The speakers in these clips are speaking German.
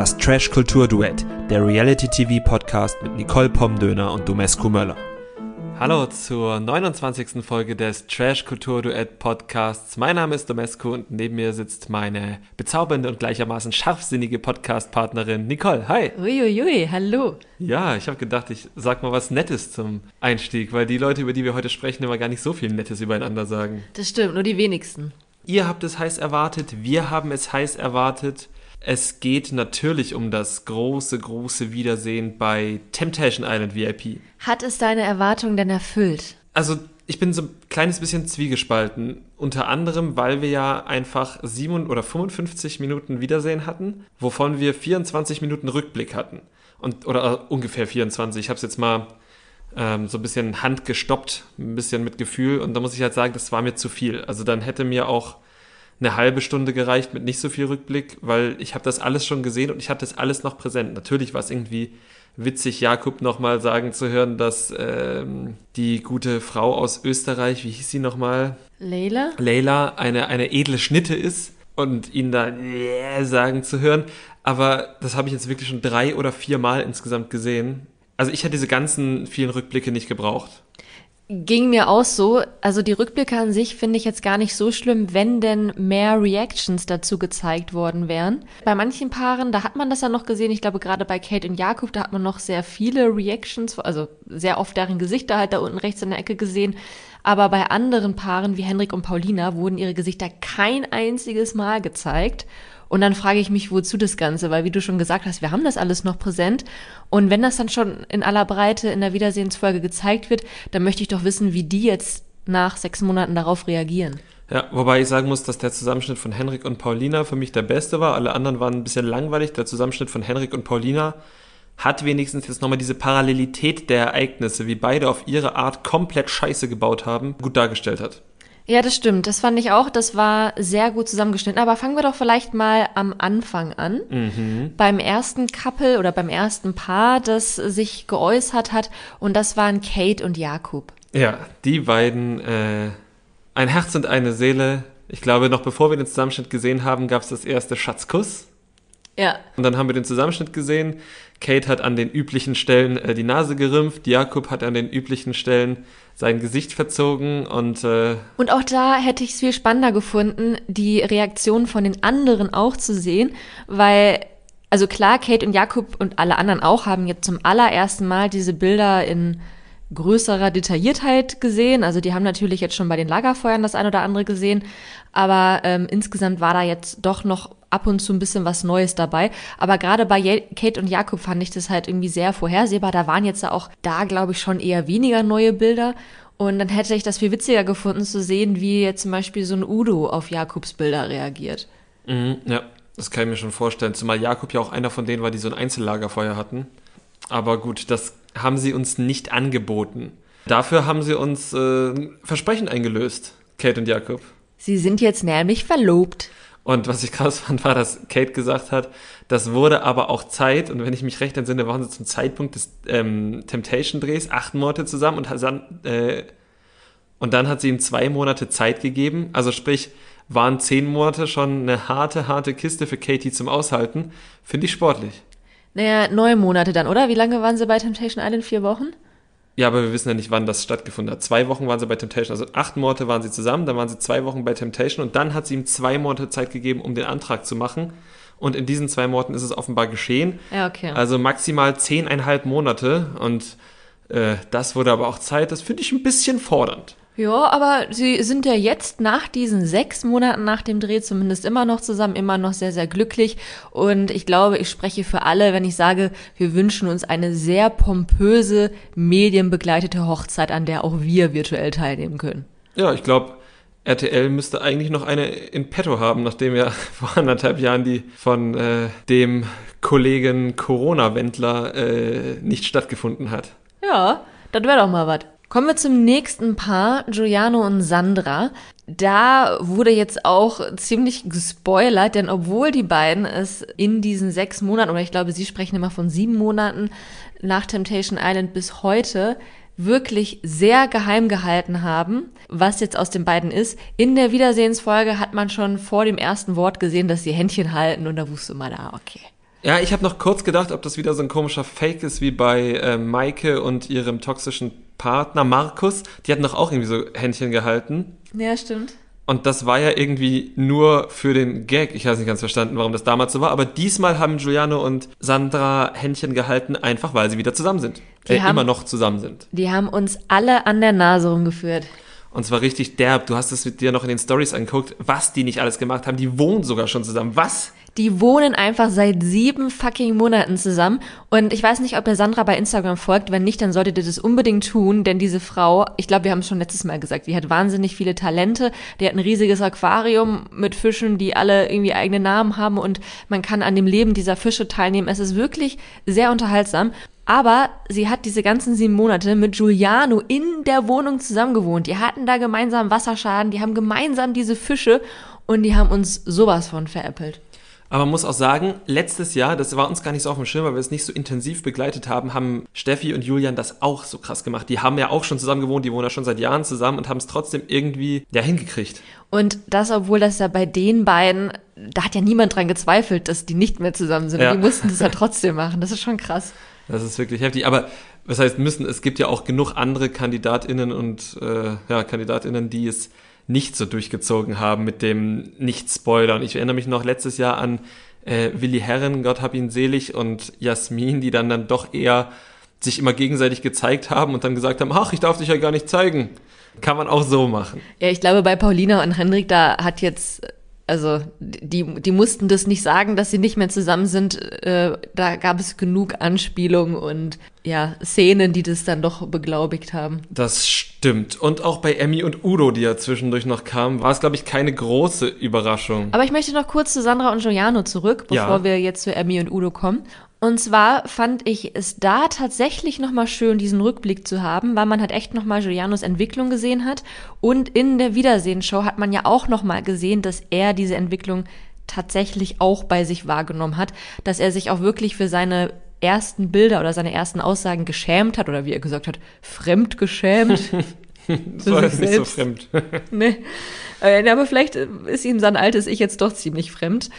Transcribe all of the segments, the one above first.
Das Trash Kultur Duett, der Reality TV Podcast mit Nicole Pomdöner und Domescu Möller. Hallo zur 29. Folge des Trash Kultur Duett Podcasts. Mein Name ist Domescu und neben mir sitzt meine bezaubernde und gleichermaßen scharfsinnige Podcast-Partnerin Nicole. Hi. Uiuiui, hallo. Ja, ich habe gedacht, ich sag mal was Nettes zum Einstieg, weil die Leute, über die wir heute sprechen, immer gar nicht so viel Nettes übereinander sagen. Das stimmt, nur die wenigsten. Ihr habt es heiß erwartet, wir haben es heiß erwartet. Es geht natürlich um das große, große Wiedersehen bei Temptation Island VIP. Hat es deine Erwartungen denn erfüllt? Also, ich bin so ein kleines bisschen zwiegespalten. Unter anderem, weil wir ja einfach 7 oder 55 Minuten Wiedersehen hatten, wovon wir 24 Minuten Rückblick hatten. Und, oder ungefähr 24. Ich habe es jetzt mal ähm, so ein bisschen handgestoppt, ein bisschen mit Gefühl. Und da muss ich halt sagen, das war mir zu viel. Also dann hätte mir auch eine halbe Stunde gereicht mit nicht so viel Rückblick, weil ich habe das alles schon gesehen und ich hatte das alles noch präsent. Natürlich war es irgendwie witzig, Jakob nochmal sagen zu hören, dass ähm, die gute Frau aus Österreich, wie hieß sie nochmal? Leila? Leila, eine, eine edle Schnitte ist und ihn da yeah, sagen zu hören. Aber das habe ich jetzt wirklich schon drei oder vier Mal insgesamt gesehen. Also ich hätte diese ganzen vielen Rückblicke nicht gebraucht. Ging mir auch so. Also die Rückblicke an sich finde ich jetzt gar nicht so schlimm, wenn denn mehr Reactions dazu gezeigt worden wären. Bei manchen Paaren, da hat man das ja noch gesehen. Ich glaube, gerade bei Kate und Jakob, da hat man noch sehr viele Reactions, also sehr oft deren Gesichter halt da unten rechts in der Ecke gesehen. Aber bei anderen Paaren wie Henrik und Paulina wurden ihre Gesichter kein einziges Mal gezeigt. Und dann frage ich mich, wozu das Ganze? Weil, wie du schon gesagt hast, wir haben das alles noch präsent. Und wenn das dann schon in aller Breite in der Wiedersehensfolge gezeigt wird, dann möchte ich doch wissen, wie die jetzt nach sechs Monaten darauf reagieren. Ja, wobei ich sagen muss, dass der Zusammenschnitt von Henrik und Paulina für mich der beste war. Alle anderen waren ein bisschen langweilig. Der Zusammenschnitt von Henrik und Paulina hat wenigstens jetzt nochmal diese Parallelität der Ereignisse, wie beide auf ihre Art komplett Scheiße gebaut haben, gut dargestellt hat. Ja, das stimmt. Das fand ich auch. Das war sehr gut zusammengeschnitten. Aber fangen wir doch vielleicht mal am Anfang an. Mhm. Beim ersten Couple oder beim ersten Paar, das sich geäußert hat. Und das waren Kate und Jakob. Ja, die beiden, äh, ein Herz und eine Seele. Ich glaube, noch bevor wir den Zusammenschnitt gesehen haben, gab es das erste Schatzkuss. Ja. Und dann haben wir den Zusammenschnitt gesehen. Kate hat an den üblichen Stellen äh, die Nase gerümpft, Jakob hat an den üblichen Stellen sein Gesicht verzogen und äh und auch da hätte ich es viel spannender gefunden, die Reaktion von den anderen auch zu sehen, weil also klar, Kate und Jakob und alle anderen auch haben jetzt zum allerersten Mal diese Bilder in größerer Detailliertheit gesehen. Also die haben natürlich jetzt schon bei den Lagerfeuern das ein oder andere gesehen, aber ähm, insgesamt war da jetzt doch noch ab und zu ein bisschen was Neues dabei. Aber gerade bei Kate und Jakob fand ich das halt irgendwie sehr vorhersehbar. Da waren jetzt auch da, glaube ich, schon eher weniger neue Bilder. Und dann hätte ich das viel witziger gefunden zu sehen, wie jetzt zum Beispiel so ein Udo auf Jakobs Bilder reagiert. Mhm, ja, das kann ich mir schon vorstellen. Zumal Jakob ja auch einer von denen war, die so ein Einzellagerfeuer hatten. Aber gut, das haben sie uns nicht angeboten. Dafür haben sie uns äh, Versprechen eingelöst, Kate und Jakob. Sie sind jetzt nämlich verlobt. Und was ich krass fand, war, dass Kate gesagt hat, das wurde aber auch Zeit, und wenn ich mich recht entsinne, waren sie zum Zeitpunkt des ähm, Temptation-Drehs acht Monate zusammen und, dann, äh, und dann hat sie ihm zwei Monate Zeit gegeben. Also sprich, waren zehn Monate schon eine harte, harte Kiste für Katie zum Aushalten. Finde ich sportlich. Naja, neun Monate dann, oder? Wie lange waren sie bei Temptation Island? Vier Wochen? Ja, aber wir wissen ja nicht, wann das stattgefunden hat. Zwei Wochen waren sie bei Temptation, also acht Monate waren sie zusammen, dann waren sie zwei Wochen bei Temptation und dann hat sie ihm zwei Monate Zeit gegeben, um den Antrag zu machen. Und in diesen zwei Monaten ist es offenbar geschehen. Ja, okay. Also maximal zehneinhalb Monate und äh, das wurde aber auch Zeit. Das finde ich ein bisschen fordernd. Ja, aber sie sind ja jetzt nach diesen sechs Monaten nach dem Dreh zumindest immer noch zusammen, immer noch sehr, sehr glücklich. Und ich glaube, ich spreche für alle, wenn ich sage, wir wünschen uns eine sehr pompöse, medienbegleitete Hochzeit, an der auch wir virtuell teilnehmen können. Ja, ich glaube, RTL müsste eigentlich noch eine in petto haben, nachdem ja vor anderthalb Jahren die von äh, dem Kollegen Corona-Wendler äh, nicht stattgefunden hat. Ja, das wäre doch mal was. Kommen wir zum nächsten Paar, Giuliano und Sandra. Da wurde jetzt auch ziemlich gespoilert, denn obwohl die beiden es in diesen sechs Monaten, oder ich glaube, sie sprechen immer von sieben Monaten nach Temptation Island bis heute, wirklich sehr geheim gehalten haben, was jetzt aus den beiden ist. In der Wiedersehensfolge hat man schon vor dem ersten Wort gesehen, dass sie Händchen halten und da wusste man, ah, okay. Ja, ich habe noch kurz gedacht, ob das wieder so ein komischer Fake ist wie bei äh, Maike und ihrem toxischen Partner Markus. Die hatten doch auch irgendwie so Händchen gehalten. Ja, stimmt. Und das war ja irgendwie nur für den Gag. Ich habe nicht ganz verstanden, warum das damals so war. Aber diesmal haben Giuliano und Sandra Händchen gehalten, einfach weil sie wieder zusammen sind. Die äh, haben- immer noch zusammen sind. Die haben uns alle an der Nase rumgeführt. Und zwar richtig derb. Du hast es mit dir noch in den Stories angeguckt, was die nicht alles gemacht haben. Die wohnen sogar schon zusammen. Was? Die wohnen einfach seit sieben fucking Monaten zusammen. Und ich weiß nicht, ob ihr Sandra bei Instagram folgt. Wenn nicht, dann solltet ihr das unbedingt tun, denn diese Frau, ich glaube, wir haben es schon letztes Mal gesagt, die hat wahnsinnig viele Talente. Die hat ein riesiges Aquarium mit Fischen, die alle irgendwie eigene Namen haben und man kann an dem Leben dieser Fische teilnehmen. Es ist wirklich sehr unterhaltsam. Aber sie hat diese ganzen sieben Monate mit Giuliano in der Wohnung zusammengewohnt. Die hatten da gemeinsam Wasserschaden, die haben gemeinsam diese Fische und die haben uns sowas von veräppelt. Aber man muss auch sagen, letztes Jahr, das war uns gar nicht so auf dem Schirm, weil wir es nicht so intensiv begleitet haben, haben Steffi und Julian das auch so krass gemacht. Die haben ja auch schon zusammen gewohnt, die wohnen ja schon seit Jahren zusammen und haben es trotzdem irgendwie ja hingekriegt. Und das, obwohl das ja bei den beiden, da hat ja niemand dran gezweifelt, dass die nicht mehr zusammen sind. Ja. Die mussten das ja trotzdem machen. Das ist schon krass. Das ist wirklich heftig. Aber was heißt müssen? Es gibt ja auch genug andere KandidatInnen und äh, ja, KandidatInnen, die es nicht so durchgezogen haben mit dem Nicht-Spoilern. Ich erinnere mich noch letztes Jahr an äh, Willi Herren, Gott hab ihn selig, und Jasmin, die dann dann doch eher sich immer gegenseitig gezeigt haben und dann gesagt haben, ach, ich darf dich ja gar nicht zeigen. Kann man auch so machen. Ja, ich glaube, bei Paulina und Hendrik, da hat jetzt, also die, die mussten das nicht sagen, dass sie nicht mehr zusammen sind. Äh, da gab es genug Anspielungen und ja, Szenen, die das dann doch beglaubigt haben. Das stimmt. Und auch bei Emmy und Udo, die ja zwischendurch noch kamen, war es, glaube ich, keine große Überraschung. Aber ich möchte noch kurz zu Sandra und Giuliano zurück, bevor Ja. wir jetzt zu Emmy und Udo kommen. Und zwar fand ich es da tatsächlich nochmal schön, diesen Rückblick zu haben, weil man halt echt nochmal Giulianos Entwicklung gesehen hat. Und in der Wiedersehenshow hat man ja auch nochmal gesehen, dass er diese Entwicklung tatsächlich auch bei sich wahrgenommen hat, dass er sich auch wirklich für seine ersten Bilder oder seine ersten Aussagen geschämt hat oder wie er gesagt hat, fremdgeschämt. Das war sich jetzt nicht so fremd. Nee. Äh, Aber vielleicht ist ihm sein altes Ich jetzt doch ziemlich fremd.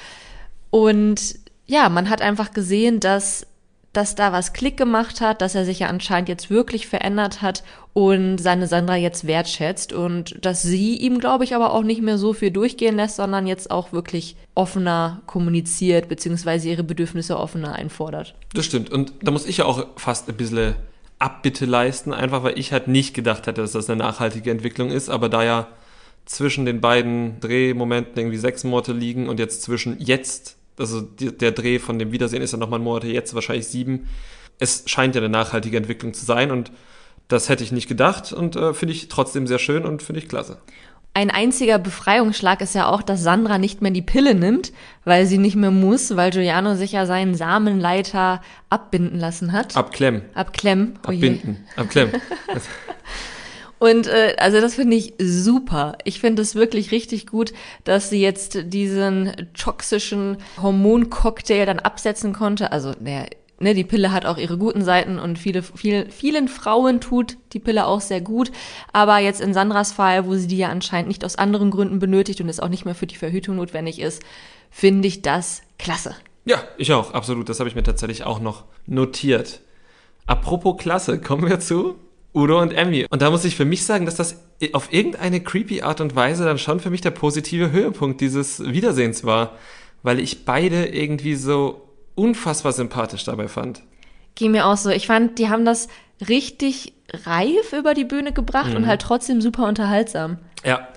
Und ja, man hat einfach gesehen, dass, dass da was Klick gemacht hat, dass er sich ja anscheinend jetzt wirklich verändert hat und seine Sandra jetzt wertschätzt und dass sie ihm, glaube ich, aber auch nicht mehr so viel durchgehen lässt, sondern jetzt auch wirklich offener kommuniziert, beziehungsweise ihre Bedürfnisse offener einfordert. Das stimmt. Und da muss ich ja auch fast ein bisschen Abbitte leisten, einfach weil ich halt nicht gedacht hätte, dass das eine nachhaltige Entwicklung ist. Aber da ja zwischen den beiden Drehmomenten irgendwie sechs Monate liegen und jetzt zwischen jetzt, also die, der Dreh von dem Wiedersehen ist ja nochmal Monate, jetzt wahrscheinlich sieben. Es scheint ja eine nachhaltige Entwicklung zu sein und das hätte ich nicht gedacht und äh, finde ich trotzdem sehr schön und finde ich klasse. Ein einziger Befreiungsschlag ist ja auch, dass Sandra nicht mehr die Pille nimmt, weil sie nicht mehr muss, weil Giuliano sich ja seinen Samenleiter abbinden lassen hat. Abklemmen, Abklemmen. Oh abbinden, abklemmen. Und äh, also das finde ich super. Ich finde es wirklich richtig gut, dass sie jetzt diesen toxischen Hormoncocktail dann absetzen konnte. Also der, ne, die Pille hat auch ihre guten Seiten und viele, viel, vielen Frauen tut die Pille auch sehr gut. Aber jetzt in Sandras Fall, wo sie die ja anscheinend nicht aus anderen Gründen benötigt und es auch nicht mehr für die Verhütung notwendig ist, finde ich das klasse. Ja, ich auch, absolut. Das habe ich mir tatsächlich auch noch notiert. Apropos Klasse, kommen wir zu Udo und Emmy. Und da muss ich für mich sagen, dass das auf irgendeine creepy Art und Weise dann schon für mich der positive Höhepunkt dieses Wiedersehens war, weil ich beide irgendwie so unfassbar sympathisch dabei fand. Ging mir auch so. Ich fand, die haben das richtig reif über die Bühne gebracht und halt trotzdem super unterhaltsam. Ja,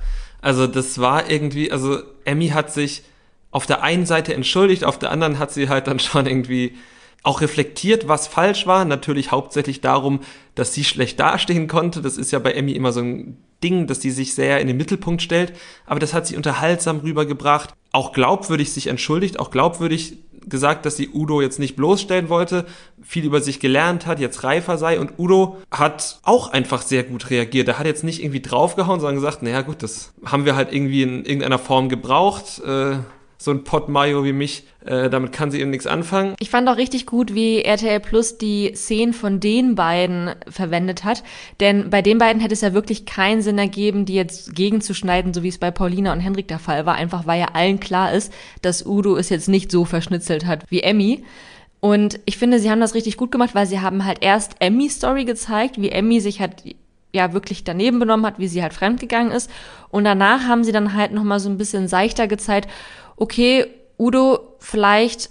also das war irgendwie, also Emmy hat sich auf der einen Seite entschuldigt, auf der anderen hat sie halt dann schon irgendwie auch reflektiert, was falsch war. Natürlich hauptsächlich darum, dass sie schlecht dastehen konnte. Das ist ja bei Emmy immer so ein Ding, dass die sich sehr in den Mittelpunkt stellt. Aber das hat sie unterhaltsam rübergebracht. Auch glaubwürdig sich entschuldigt, auch glaubwürdig gesagt, dass sie Udo jetzt nicht bloßstellen wollte, viel über sich gelernt hat, jetzt reifer sei. Und Udo hat auch einfach sehr gut reagiert. Er hat jetzt nicht irgendwie draufgehauen, sondern gesagt, naja gut, das haben wir halt irgendwie in irgendeiner Form gebraucht. Äh, so ein Pot Mayo wie mich, äh, damit kann sie eben nichts anfangen. Ich fand auch richtig gut, wie RTL Plus die Szenen von den beiden verwendet hat. Denn bei den beiden hätte es ja wirklich keinen Sinn ergeben, die jetzt gegenzuschneiden, so wie es bei Paulina und Henrik der Fall war. Einfach weil ja allen klar ist, dass Udo es jetzt nicht so verschnitzelt hat wie Emmy. Und ich finde, sie haben das richtig gut gemacht, weil sie haben halt erst Emmys Story gezeigt, wie Emmy sich halt ja wirklich daneben benommen hat, wie sie halt fremdgegangen ist. Und danach haben sie dann halt nochmal so ein bisschen seichter gezeigt, okay, Udo, vielleicht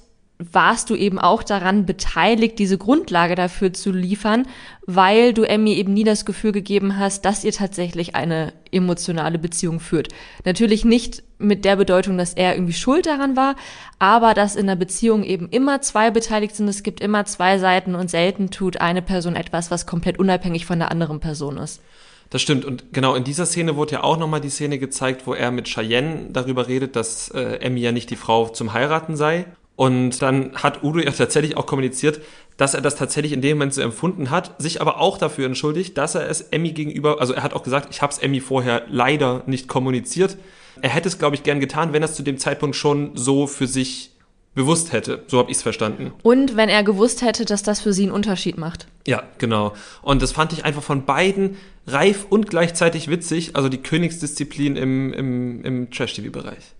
warst du eben auch daran beteiligt, diese Grundlage dafür zu liefern, weil du Emmy eben nie das Gefühl gegeben hast, dass ihr tatsächlich eine emotionale Beziehung führt. Natürlich nicht mit der Bedeutung, dass er irgendwie schuld daran war, aber dass in einer Beziehung eben immer zwei beteiligt sind, es gibt immer zwei Seiten und selten tut eine Person etwas, was komplett unabhängig von der anderen Person ist. Das stimmt. Und genau in dieser Szene wurde ja auch nochmal die Szene gezeigt, wo er mit Cheyenne darüber redet, dass äh, Emmy ja nicht die Frau zum Heiraten sei. Und dann hat Udo ja tatsächlich auch kommuniziert, dass er das tatsächlich in dem Moment so empfunden hat, sich aber auch dafür entschuldigt, dass er es Emmy gegenüber, also er hat auch gesagt, ich habe es Emmy vorher leider nicht kommuniziert. Er hätte es, glaube ich, gern getan, wenn er es zu dem Zeitpunkt schon so für sich bewusst hätte. So habe ich es verstanden. Und wenn er gewusst hätte, dass das für sie einen Unterschied macht. Ja, genau. Und das fand ich einfach von beiden reif und gleichzeitig witzig, also die Königsdisziplin im, im, im Trash-TV-Bereich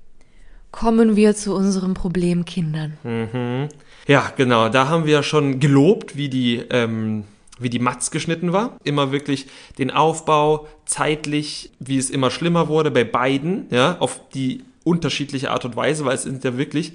kommen wir zu unseren Problemkindern. Mhm. Ja, genau. Da haben wir schon gelobt, wie die, ähm, wie die Matz geschnitten war. Immer wirklich den Aufbau zeitlich, wie es immer schlimmer wurde bei beiden, ja, auf die unterschiedliche Art und Weise, weil es sind ja wirklich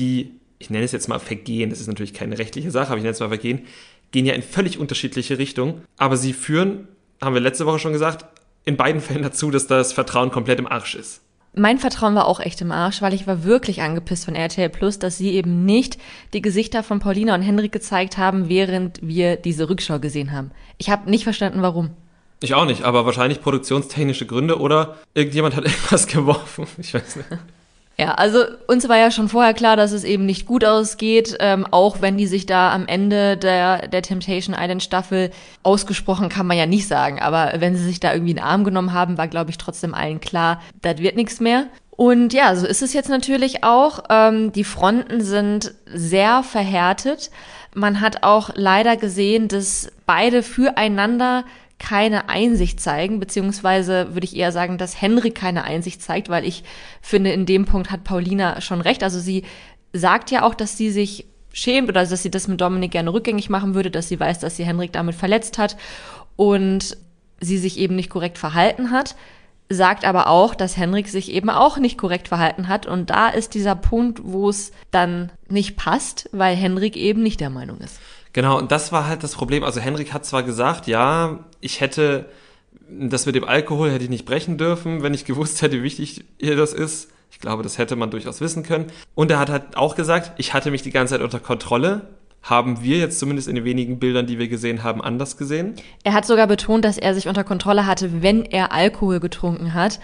die, ich nenne es jetzt mal Vergehen, das ist natürlich keine rechtliche Sache, aber ich nenne es mal Vergehen, gehen ja in völlig unterschiedliche Richtungen, aber sie führen, haben wir letzte Woche schon gesagt, in beiden Fällen dazu, dass das Vertrauen komplett im Arsch ist. Mein Vertrauen war auch echt im Arsch, weil ich war wirklich angepisst von RTL Plus, dass sie eben nicht die Gesichter von Paulina und Henrik gezeigt haben, während wir diese Rückschau gesehen haben. Ich habe nicht verstanden, warum. Ich auch nicht, aber wahrscheinlich produktionstechnische Gründe oder irgendjemand hat irgendwas geworfen. Ich weiß nicht. Ja, also uns war ja schon vorher klar, dass es eben nicht gut ausgeht, ähm, auch wenn die sich da am Ende der, der Temptation Island Staffel ausgesprochen kann man ja nicht sagen, aber wenn sie sich da irgendwie in den Arm genommen haben, war glaube ich trotzdem allen klar, das wird nichts mehr. Und ja, so ist es jetzt natürlich auch. Ähm, die Fronten sind sehr verhärtet. Man hat auch leider gesehen, dass beide füreinander keine Einsicht zeigen, beziehungsweise würde ich eher sagen, dass Henrik keine Einsicht zeigt, weil ich finde, in dem Punkt hat Paulina schon recht. Also sie sagt ja auch, dass sie sich schämt oder dass sie das mit Dominik gerne rückgängig machen würde, dass sie weiß, dass sie Henrik damit verletzt hat und sie sich eben nicht korrekt verhalten hat, sagt aber auch, dass Henrik sich eben auch nicht korrekt verhalten hat und da ist dieser Punkt, wo es dann nicht passt, weil Henrik eben nicht der Meinung ist. Genau, und das war halt das Problem. Also Henrik hat zwar gesagt, ja, ich hätte das mit dem Alkohol hätte ich nicht brechen dürfen, wenn ich gewusst hätte, wie wichtig hier das ist. Ich glaube, das hätte man durchaus wissen können. Und er hat halt auch gesagt, ich hatte mich die ganze Zeit unter Kontrolle. Haben wir jetzt zumindest in den wenigen Bildern, die wir gesehen haben, anders gesehen? Er hat sogar betont, dass er sich unter Kontrolle hatte, wenn er Alkohol getrunken hat.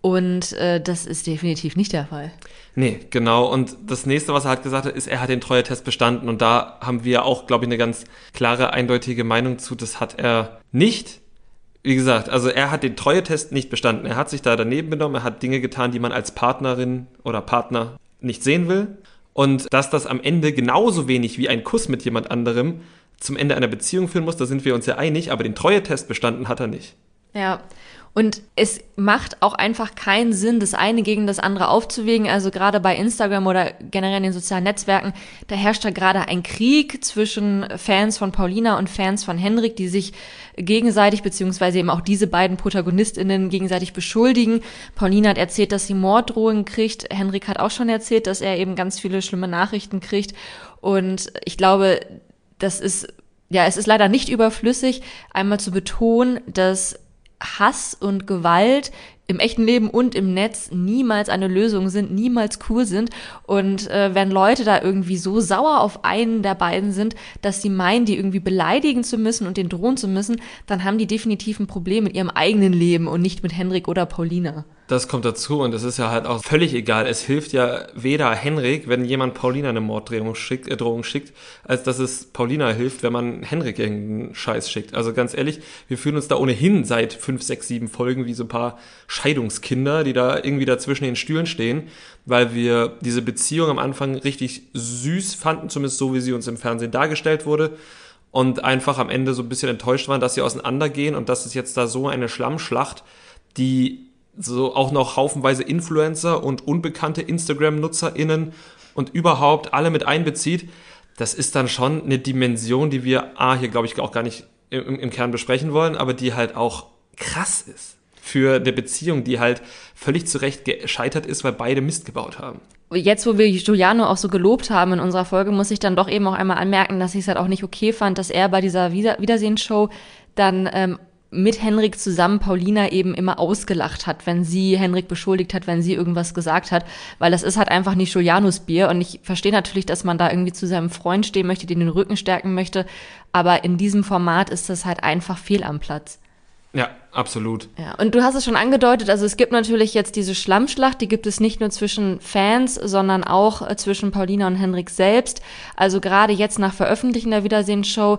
Und äh, das ist definitiv nicht der Fall. Nee, genau. Und das nächste, was er halt gesagt hat, ist, er hat den Treuetest bestanden. Und da haben wir auch, glaube ich, eine ganz klare, eindeutige Meinung zu. Das hat er nicht. Wie gesagt, also er hat den Treuetest nicht bestanden. Er hat sich da daneben benommen. Er hat Dinge getan, die man als Partnerin oder Partner nicht sehen will. Und dass das am Ende genauso wenig wie ein Kuss mit jemand anderem zum Ende einer Beziehung führen muss, da sind wir uns ja einig. Aber den Treuetest bestanden hat er nicht. Ja, und es macht auch einfach keinen Sinn, das eine gegen das andere aufzuwägen. Also gerade bei Instagram oder generell in den sozialen Netzwerken, da herrscht da gerade ein Krieg zwischen Fans von Paulina und Fans von Henrik, die sich gegenseitig, beziehungsweise eben auch diese beiden Protagonistinnen gegenseitig beschuldigen. Paulina hat erzählt, dass sie Morddrohungen kriegt. Henrik hat auch schon erzählt, dass er eben ganz viele schlimme Nachrichten kriegt. Und ich glaube, das ist ja, es ist leider nicht überflüssig, einmal zu betonen, dass Hass und Gewalt im echten Leben und im Netz niemals eine Lösung sind, niemals cool sind. Und äh, wenn Leute da irgendwie so sauer auf einen der beiden sind, dass sie meinen, die irgendwie beleidigen zu müssen und den drohen zu müssen, dann haben die definitiv ein Problem mit ihrem eigenen Leben und nicht mit Henrik oder Paulina. Das kommt dazu und es ist ja halt auch völlig egal. Es hilft ja weder Henrik, wenn jemand Paulina eine Morddrohung schickt, äh, schickt, als dass es Paulina hilft, wenn man Henrik irgendeinen Scheiß schickt. Also ganz ehrlich, wir fühlen uns da ohnehin seit fünf, sechs, sieben Folgen wie so ein paar Scheidungskinder, die da irgendwie da zwischen den Stühlen stehen, weil wir diese Beziehung am Anfang richtig süß fanden, zumindest so, wie sie uns im Fernsehen dargestellt wurde und einfach am Ende so ein bisschen enttäuscht waren, dass sie auseinandergehen und das ist jetzt da so eine Schlammschlacht, die so auch noch haufenweise Influencer und unbekannte Instagram-NutzerInnen und überhaupt alle mit einbezieht, das ist dann schon eine Dimension, die wir, ah, hier glaube ich auch gar nicht im, im Kern besprechen wollen, aber die halt auch krass ist für eine Beziehung, die halt völlig zurecht gescheitert ist, weil beide Mist gebaut haben. Jetzt, wo wir Giuliano auch so gelobt haben in unserer Folge, muss ich dann doch eben auch einmal anmerken, dass ich es halt auch nicht okay fand, dass er bei dieser Wiedersehensshow dann ähm, mit Henrik zusammen Paulina eben immer ausgelacht hat, wenn sie Henrik beschuldigt hat, wenn sie irgendwas gesagt hat, weil das ist halt einfach nicht Julianus Bier und ich verstehe natürlich, dass man da irgendwie zu seinem Freund stehen möchte, den den Rücken stärken möchte, aber in diesem Format ist das halt einfach fehl am Platz. Ja, absolut. Ja, und du hast es schon angedeutet, also es gibt natürlich jetzt diese Schlammschlacht, die gibt es nicht nur zwischen Fans, sondern auch äh, zwischen Paulina und Henrik selbst. Also gerade jetzt nach Veröffentlichen der Wiedersehensshow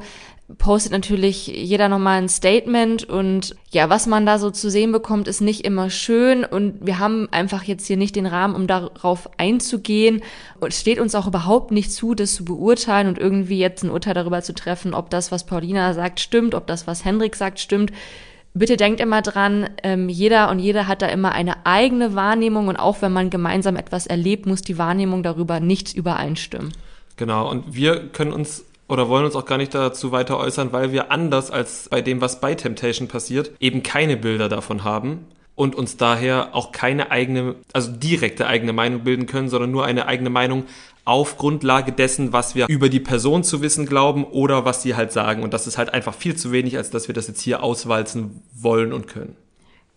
postet natürlich jeder nochmal ein Statement und ja, was man da so zu sehen bekommt, ist nicht immer schön und wir haben einfach jetzt hier nicht den Rahmen, um darauf einzugehen und es steht uns auch überhaupt nicht zu, das zu beurteilen und irgendwie jetzt ein Urteil darüber zu treffen, ob das, was Paulina sagt, stimmt, ob das, was Hendrik sagt, stimmt. Bitte denkt immer dran, ähm, jeder und jede hat da immer eine eigene Wahrnehmung und auch wenn man gemeinsam etwas erlebt, muss die Wahrnehmung darüber nicht übereinstimmen. Genau, und wir können uns oder wollen uns auch gar nicht dazu weiter äußern, weil wir anders als bei dem, was bei Temptation passiert, eben keine Bilder davon haben und uns daher auch keine eigene, also direkte eigene Meinung bilden können, sondern nur eine eigene Meinung auf Grundlage dessen, was wir über die Person zu wissen glauben oder was sie halt sagen. Und das ist halt einfach viel zu wenig, als dass wir das jetzt hier auswalzen wollen und können.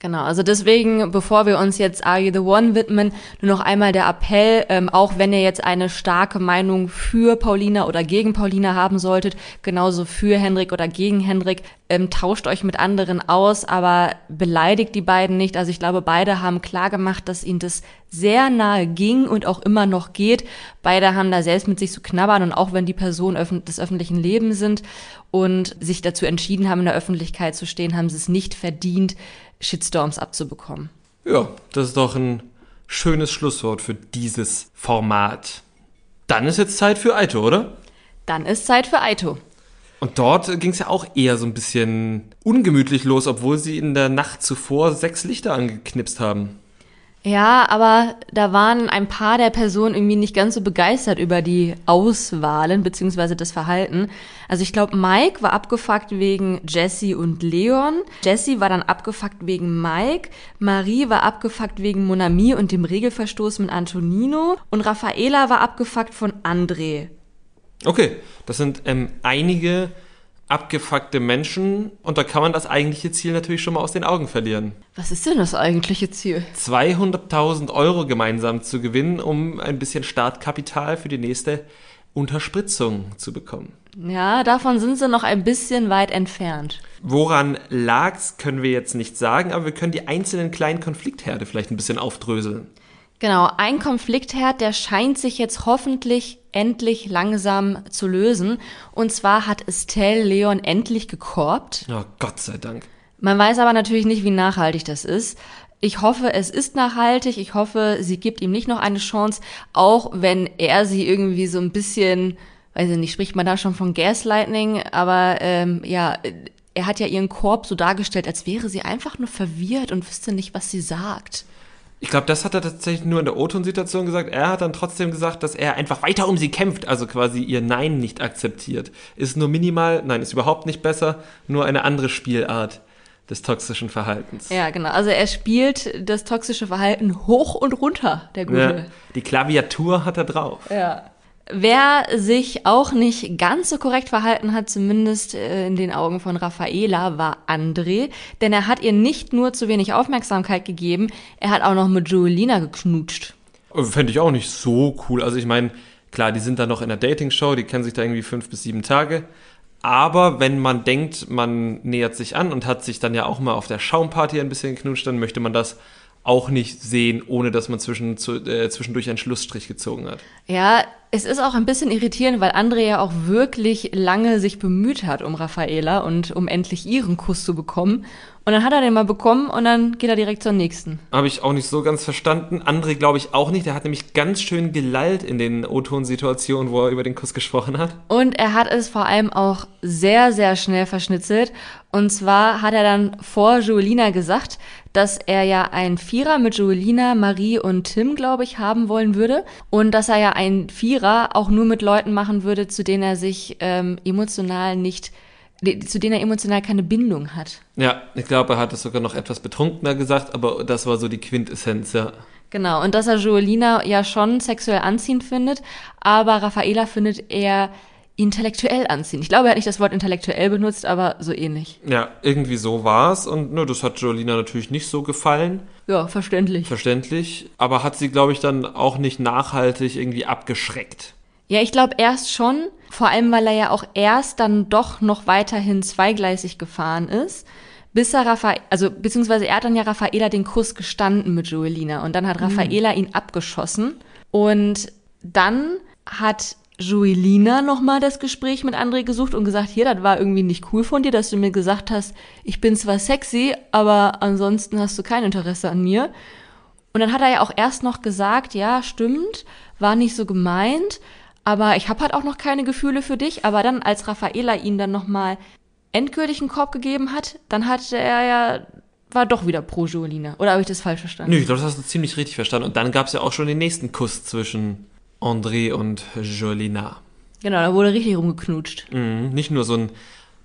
Genau, also deswegen, bevor wir uns jetzt Are You the One widmen, nur noch einmal der Appell, ähm, auch wenn ihr jetzt eine starke Meinung für Paulina oder gegen Paulina haben solltet, genauso für Hendrik oder gegen Hendrik, ähm, tauscht euch mit anderen aus, aber beleidigt die beiden nicht. Also ich glaube, beide haben klar gemacht, dass ihnen das sehr nahe ging und auch immer noch geht. Beide haben da selbst mit sich zu knabbern und auch wenn die Personen öf des öffentlichen Lebens sind und sich dazu entschieden haben, in der Öffentlichkeit zu stehen, haben sie es nicht verdient, Shitstorms abzubekommen. Ja, das ist doch ein schönes Schlusswort für dieses Format. Dann ist jetzt Zeit für Aito, oder? Dann ist Zeit für Aito. Und dort ging es ja auch eher so ein bisschen ungemütlich los, obwohl sie in der Nacht zuvor sechs Lichter angeknipst haben. Ja, aber da waren ein paar der Personen irgendwie nicht ganz so begeistert über die Auswahlen beziehungsweise das Verhalten. Also ich glaube, Mike war abgefuckt wegen Jesse und Leon. Jesse war dann abgefuckt wegen Mike. Marie war abgefuckt wegen Monami und dem Regelverstoß mit Antonino. Und Raffaela war abgefuckt von André. Okay, das sind ähm, einige abgefuckte Menschen und da kann man das eigentliche Ziel natürlich schon mal aus den Augen verlieren. Was ist denn das eigentliche Ziel? 200.000 Euro gemeinsam zu gewinnen, um ein bisschen Startkapital für die nächste Unterspritzung zu bekommen. Ja, davon sind sie noch ein bisschen weit entfernt. Woran lag's, können wir jetzt nicht sagen, aber wir können die einzelnen kleinen Konfliktherde vielleicht ein bisschen aufdröseln. Genau, ein Konfliktherd, der scheint sich jetzt hoffentlich endlich langsam zu lösen. Und zwar hat Estelle Leon endlich gekorbt. Oh, Gott sei Dank. Man weiß aber natürlich nicht, wie nachhaltig das ist. Ich hoffe, es ist nachhaltig. Ich hoffe, sie gibt ihm nicht noch eine Chance, auch wenn er sie irgendwie so ein bisschen, weiß ich nicht, spricht man da schon von Gaslightning, aber ähm, ja, er hat ja ihren Korb so dargestellt, als wäre sie einfach nur verwirrt und wüsste nicht, was sie sagt. Ich glaube, das hat er tatsächlich nur in der O-Ton-Situation gesagt. Er hat dann trotzdem gesagt, dass er einfach weiter um sie kämpft, also quasi ihr Nein nicht akzeptiert. Ist nur minimal, nein, ist überhaupt nicht besser, nur eine andere Spielart des toxischen Verhaltens. Ja, genau. Also er spielt das toxische Verhalten hoch und runter, der Gute. Ja, die Klaviatur hat er drauf. Ja. Wer sich auch nicht ganz so korrekt verhalten hat, zumindest äh, in den Augen von Raffaela, war André. Denn er hat ihr nicht nur zu wenig Aufmerksamkeit gegeben, er hat auch noch mit Julina geknutscht. Fände ich auch nicht so cool. Also ich meine, klar, die sind da noch in der Dating-Show, die kennen sich da irgendwie fünf bis sieben Tage. Aber wenn man denkt, man nähert sich an und hat sich dann ja auch mal auf der Schaumparty ein bisschen geknutscht, dann möchte man das auch nicht sehen, ohne dass man zwischen, zu, äh, zwischendurch einen Schlussstrich gezogen hat. Ja, es ist auch ein bisschen irritierend, weil André ja auch wirklich lange sich bemüht hat um Raffaela und um endlich ihren Kuss zu bekommen. Und dann hat er den mal bekommen und dann geht er direkt zur nächsten. Habe ich auch nicht so ganz verstanden. André glaube ich auch nicht. Der hat nämlich ganz schön gelallt in den O-Ton-Situationen, wo er über den Kuss gesprochen hat. Und er hat es vor allem auch sehr, sehr schnell verschnitzelt. Und zwar hat er dann vor Joelina gesagt, dass er ja einen Vierer mit Joelina, Marie und Tim, glaube ich, haben wollen würde. Und dass er ja einen Vierer auch nur mit Leuten machen würde, zu denen er sich ähm, emotional nicht zu denen er emotional keine Bindung hat. Ja, ich glaube, er hat es sogar noch etwas betrunkener gesagt, aber das war so die Quintessenz, ja. Genau, und dass er Joelina ja schon sexuell anziehend findet, aber Raffaela findet er intellektuell anziehend. Ich glaube, er hat nicht das Wort intellektuell benutzt, aber so ähnlich. Ja, irgendwie so war es und ne, das hat Jolina natürlich nicht so gefallen. Ja, verständlich. Verständlich, aber hat sie, glaube ich, dann auch nicht nachhaltig irgendwie abgeschreckt. Ja, ich glaube erst schon, vor allem weil er ja auch erst dann doch noch weiterhin zweigleisig gefahren ist, bis er Raffaela, also beziehungsweise er hat dann ja Raffaela den Kuss gestanden mit Joelina und dann hat mhm. Raffaela ihn abgeschossen und dann hat Joelina nochmal das Gespräch mit André gesucht und gesagt, hier, das war irgendwie nicht cool von dir, dass du mir gesagt hast, ich bin zwar sexy, aber ansonsten hast du kein Interesse an mir. Und dann hat er ja auch erst noch gesagt, ja, stimmt, war nicht so gemeint, aber ich habe halt auch noch keine Gefühle für dich. Aber dann, als Raffaela ihn dann nochmal endgültig einen Korb gegeben hat, dann hatte er ja, war doch wieder pro Joelina. Oder habe ich das falsch verstanden? Nö, ich glaube, das hast du ziemlich richtig verstanden. Und dann gab es ja auch schon den nächsten Kuss zwischen André und Jolina. Genau, da wurde richtig rumgeknutscht. Mhm, nicht nur so einen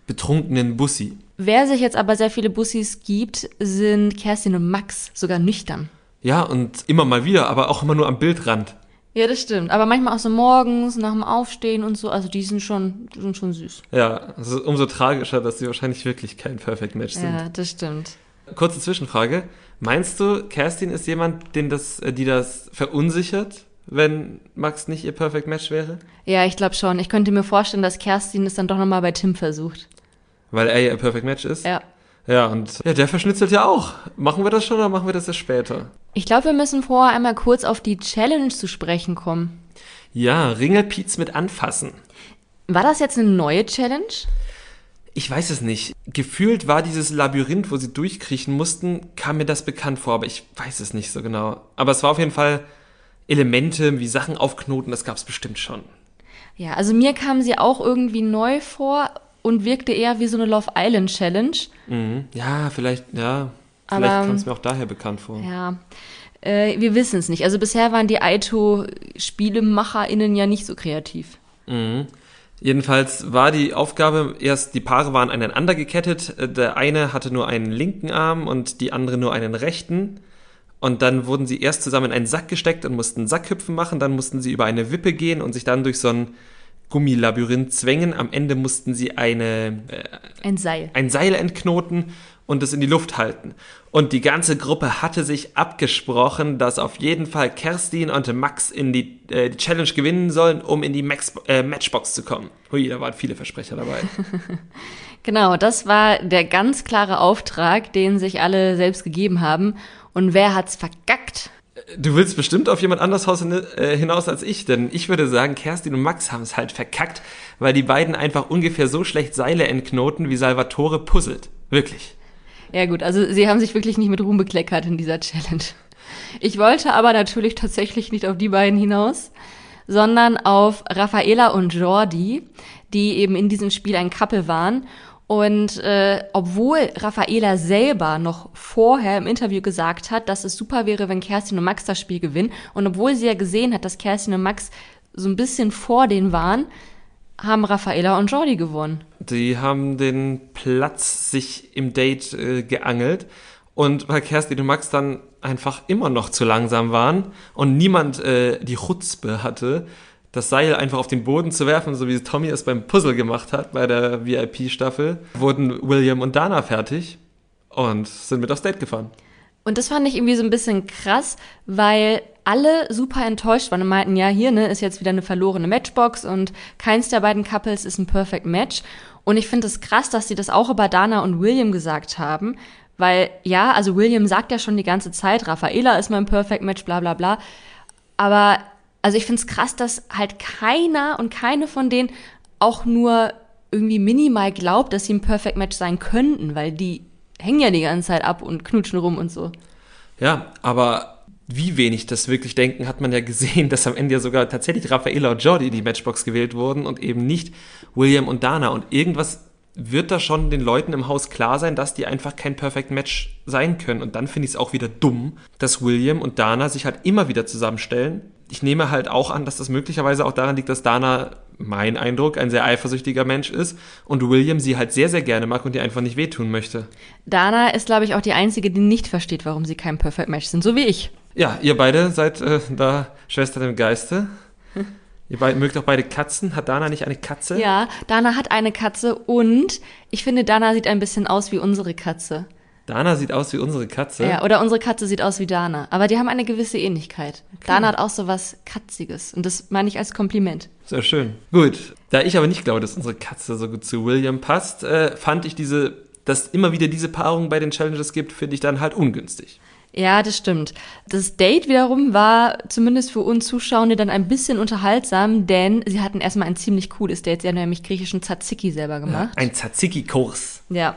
betrunkenen Bussi. Wer sich jetzt aber sehr viele Bussis gibt, sind Kerstin und Max, sogar nüchtern. Ja, und immer mal wieder, aber auch immer nur am Bildrand. Ja, das stimmt. Aber manchmal auch so morgens, nach dem Aufstehen und so. Also die sind schon, sind schon süß. Ja, es ist umso tragischer, dass sie wahrscheinlich wirklich kein Perfect Match sind. Ja, das stimmt. Kurze Zwischenfrage. Meinst du, Kerstin ist jemand, den das, äh, die das verunsichert, wenn Max nicht ihr Perfect Match wäre? Ja, ich glaube schon. Ich könnte mir vorstellen, dass Kerstin es dann doch nochmal bei Tim versucht. Weil er ihr Perfect Match ist? Ja. Ja, und ja, der verschnitzelt ja auch. Machen wir das schon oder machen wir das erst später? Ich glaube, wir müssen vorher einmal kurz auf die Challenge zu sprechen kommen. Ja, Ringelpiez mit anfassen. War das jetzt eine neue Challenge? Ich weiß es nicht. Gefühlt war dieses Labyrinth, wo sie durchkriechen mussten, kam mir das bekannt vor, aber ich weiß es nicht so genau. Aber es war auf jeden Fall Elemente wie Sachen aufknoten, das gab es bestimmt schon. Ja, also mir kam sie auch irgendwie neu vor und wirkte eher wie so eine Love Island Challenge. Mhm. Ja, vielleicht, ja. Vielleicht kam es mir auch daher bekannt vor. Ja. Äh, wir wissen es nicht. Also bisher waren die Aito-SpielemacherInnen ja nicht so kreativ. Mhm. Jedenfalls war die Aufgabe erst, die Paare waren aneinander gekettet. Der eine hatte nur einen linken Arm und die andere nur einen rechten. Und dann wurden sie erst zusammen in einen Sack gesteckt und mussten Sackhüpfen machen. Dann mussten sie über eine Wippe gehen und sich dann durch so ein Gummilabyrinth zwängen. Am Ende mussten sie eine, äh, ein Seil. Ein Seil entknoten und es in die Luft halten. Und die ganze Gruppe hatte sich abgesprochen, dass auf jeden Fall Kerstin und Max in die, äh, die Challenge gewinnen sollen, um in die Max, äh, Matchbox zu kommen. Hui, da waren viele Versprecher dabei. genau, das war der ganz klare Auftrag, den sich alle selbst gegeben haben. Und wer hat's verkackt? Du willst bestimmt auf jemand anders äh, hinaus als ich, denn ich würde sagen, Kerstin und Max haben es halt verkackt, weil die beiden einfach ungefähr so schlecht Seile entknoten, wie Salvatore puzzelt. Wirklich. Ja gut, also sie haben sich wirklich nicht mit Ruhm bekleckert in dieser Challenge. Ich wollte aber natürlich tatsächlich nicht auf die beiden hinaus, sondern auf Raffaela und Jordi, die eben in diesem Spiel ein Couple waren und äh, obwohl Raffaela selber noch vorher im Interview gesagt hat, dass es super wäre, wenn Kerstin und Max das Spiel gewinnen, und obwohl sie ja gesehen hat, dass Kerstin und Max so ein bisschen vor denen waren, haben Raffaela und Jordi gewonnen. Die haben den Platz sich im Date äh, geangelt. Und weil Kerstin und Max dann einfach immer noch zu langsam waren und niemand äh, die Chutzpe hatte, das Seil einfach auf den Boden zu werfen, so wie Tommy es beim Puzzle gemacht hat bei der VIP-Staffel, wurden William und Dana fertig und sind mit aufs Date gefahren. Und das fand ich irgendwie so ein bisschen krass, weil alle super enttäuscht waren und meinten, ja, hier ne, ist jetzt wieder eine verlorene Matchbox und keins der beiden Couples ist ein Perfect Match. Und ich finde es krass, dass sie das auch über Dana und William gesagt haben, Weil ja, also William sagt ja schon die ganze Zeit, Raffaela ist mein Perfect Match, bla bla bla. Aber also ich finde es krass, dass halt keiner und keine von denen auch nur irgendwie minimal glaubt, dass sie ein Perfect Match sein könnten, weil die hängen ja die ganze Zeit ab und knutschen rum und so. Ja, aber wie wenig das wirklich denken, hat man ja gesehen, dass am Ende ja sogar tatsächlich Raffaella und Jordi in die Matchbox gewählt wurden und eben nicht William und Dana. Und irgendwas wird da schon den Leuten im Haus klar sein, dass die einfach kein Perfect Match sein können. Und dann finde ich es auch wieder dumm, dass William und Dana sich halt immer wieder zusammenstellen. Ich nehme halt auch an, dass das möglicherweise auch daran liegt, dass Dana, mein Eindruck, ein sehr eifersüchtiger Mensch ist und William sie halt sehr, sehr gerne mag und ihr einfach nicht wehtun möchte. Dana ist, glaube ich, auch die Einzige, die nicht versteht, warum sie kein Perfect Match sind, so wie ich. Ja, ihr beide seid äh, da Schwestern im Geiste. Ihr beide, mögt auch beide Katzen. Hat Dana nicht eine Katze? Ja, Dana hat eine Katze und ich finde, Dana sieht ein bisschen aus wie unsere Katze. Dana sieht aus wie unsere Katze. Ja, oder unsere Katze sieht aus wie Dana. Aber die haben eine gewisse Ähnlichkeit. Okay. Dana hat auch so was Katziges. Und das meine ich als Kompliment. Sehr schön. Gut. Da ich aber nicht glaube, dass unsere Katze so gut zu William passt, äh, fand ich diese, dass immer wieder diese Paarung bei den Challenges gibt, finde ich dann halt ungünstig. Ja, das stimmt. Das Date wiederum war zumindest für uns Zuschauende dann ein bisschen unterhaltsam, denn sie hatten erstmal ein ziemlich cooles Date. Sie haben nämlich griechischen Tzatziki selber gemacht. Ja, ein Tzatziki-Kurs. Ja,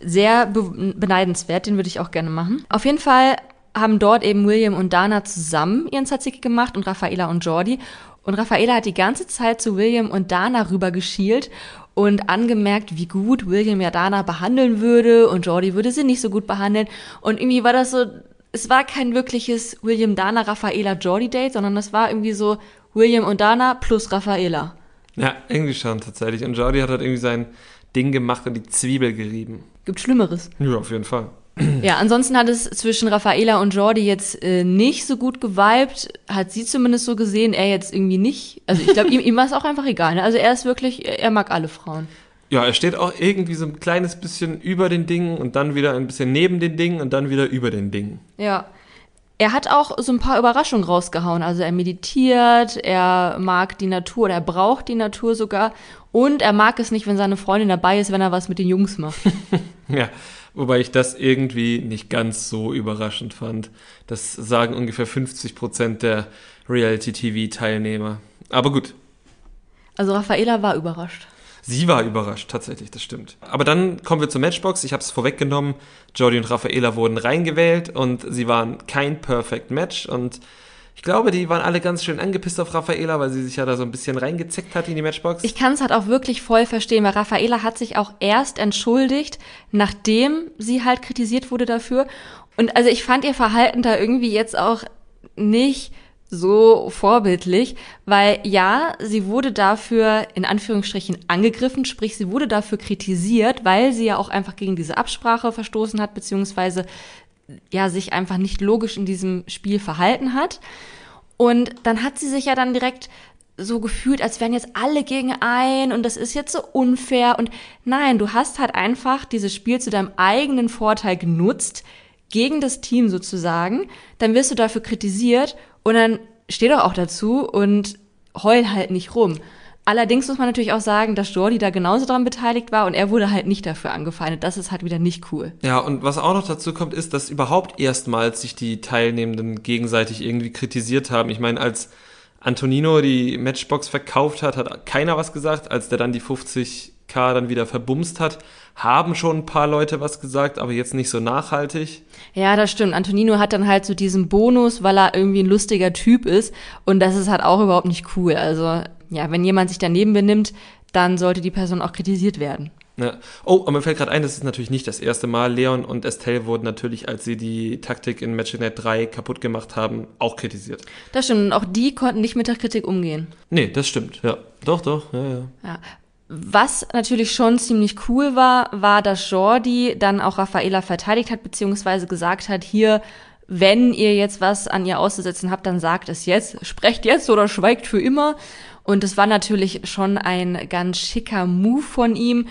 sehr be beneidenswert, den würde ich auch gerne machen. Auf jeden Fall haben dort eben William und Dana zusammen ihren Tzatziki gemacht und Raffaela und Jordi. Und Raffaela hat die ganze Zeit zu William und Dana rüber geschielt und angemerkt, wie gut William ja Dana behandeln würde und Jordi würde sie nicht so gut behandeln. Und irgendwie war das so, es war kein wirkliches William Dana, Raffaela, Jordi Date, sondern es war irgendwie so William und Dana plus Raffaela. Ja, irgendwie schon tatsächlich. Und Jordi hat halt irgendwie sein Ding gemacht und die Zwiebel gerieben. Gibt Schlimmeres. Ja, auf jeden Fall. Ja, ansonsten hat es zwischen Raffaela und Jordi jetzt äh, nicht so gut geweibt. Hat sie zumindest so gesehen, er jetzt irgendwie nicht. Also ich glaube, ihm, ihm war es auch einfach egal. Ne? Also er ist wirklich, er mag alle Frauen. Ja, er steht auch irgendwie so ein kleines bisschen über den Dingen und dann wieder ein bisschen neben den Dingen und dann wieder über den Dingen. Ja. Er hat auch so ein paar Überraschungen rausgehauen. Also er meditiert, er mag die Natur oder er braucht die Natur sogar. Und er mag es nicht, wenn seine Freundin dabei ist, wenn er was mit den Jungs macht. ja, wobei ich das irgendwie nicht ganz so überraschend fand. Das sagen ungefähr 50 Prozent der Reality-TV-Teilnehmer. Aber gut. Also Raffaela war überrascht. Sie war überrascht, tatsächlich, das stimmt. Aber dann kommen wir zur Matchbox. Ich habe es vorweggenommen. Jordi und Raffaela wurden reingewählt und sie waren kein Perfect Match. Und ich glaube, die waren alle ganz schön angepisst auf Raffaela, weil sie sich ja da so ein bisschen reingezeckt hat in die Matchbox. Ich kann es halt auch wirklich voll verstehen, weil Raffaela hat sich auch erst entschuldigt, nachdem sie halt kritisiert wurde dafür. Und also ich fand ihr Verhalten da irgendwie jetzt auch nicht so vorbildlich, weil ja, sie wurde dafür in Anführungsstrichen angegriffen, sprich sie wurde dafür kritisiert, weil sie ja auch einfach gegen diese Absprache verstoßen hat, beziehungsweise ja sich einfach nicht logisch in diesem Spiel verhalten hat. Und dann hat sie sich ja dann direkt so gefühlt, als wären jetzt alle gegen ein und das ist jetzt so unfair. Und nein, du hast halt einfach dieses Spiel zu deinem eigenen Vorteil genutzt, gegen das Team sozusagen. Dann wirst du dafür kritisiert und dann steh doch auch dazu und heul halt nicht rum. Allerdings muss man natürlich auch sagen, dass Jordi da genauso dran beteiligt war und er wurde halt nicht dafür angefeindet. Das ist halt wieder nicht cool. Ja, und was auch noch dazu kommt, ist, dass überhaupt erstmals sich die Teilnehmenden gegenseitig irgendwie kritisiert haben. Ich meine, als Antonino die Matchbox verkauft hat, hat keiner was gesagt. Als der dann die 50 K dann wieder verbumst hat, haben schon ein paar Leute was gesagt, aber jetzt nicht so nachhaltig. Ja, das stimmt. Antonino hat dann halt so diesen Bonus, weil er irgendwie ein lustiger Typ ist und das ist halt auch überhaupt nicht cool. Also ja, wenn jemand sich daneben benimmt, dann sollte die Person auch kritisiert werden. Ja. Oh, aber mir fällt gerade ein, das ist natürlich nicht das erste Mal. Leon und Estelle wurden natürlich, als sie die Taktik in Match Night 3 kaputt gemacht haben, auch kritisiert. Das stimmt. Und auch die konnten nicht mit der Kritik umgehen. Nee, das stimmt. Ja, doch, doch. Ja, ja. ja. Was natürlich schon ziemlich cool war, war, dass Jordi dann auch Raffaela verteidigt hat, beziehungsweise gesagt hat, hier, wenn ihr jetzt was an ihr auszusetzen habt, dann sagt es jetzt, sprecht jetzt oder schweigt für immer. Und es war natürlich schon ein ganz schicker Move von ihm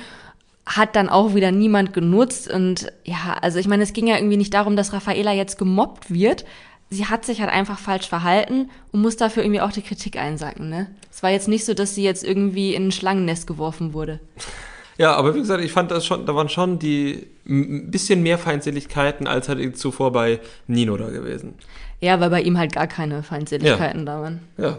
hat dann auch wieder niemand genutzt. Und ja, also ich meine, es ging ja irgendwie nicht darum, dass Raffaela jetzt gemobbt wird, sie hat sich halt einfach falsch verhalten und muss dafür irgendwie auch die Kritik einsacken, ne? Es war jetzt nicht so, dass sie jetzt irgendwie in ein Schlangennest geworfen wurde. Ja, aber wie gesagt, ich fand das schon, da waren schon die ein bisschen mehr Feindseligkeiten als halt zuvor bei Nino da gewesen. Ja, weil bei ihm halt gar keine Feindseligkeiten ja. da waren. Ja.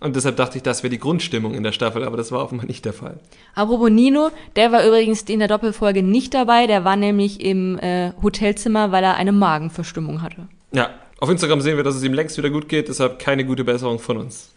Und deshalb dachte ich, das wäre die Grundstimmung in der Staffel, aber das war offenbar nicht der Fall. Apropos Nino, der war übrigens in der Doppelfolge nicht dabei, der war nämlich im äh, Hotelzimmer, weil er eine Magenverstimmung hatte. Ja, auf Instagram sehen wir, dass es ihm längst wieder gut geht, deshalb keine gute Besserung von uns.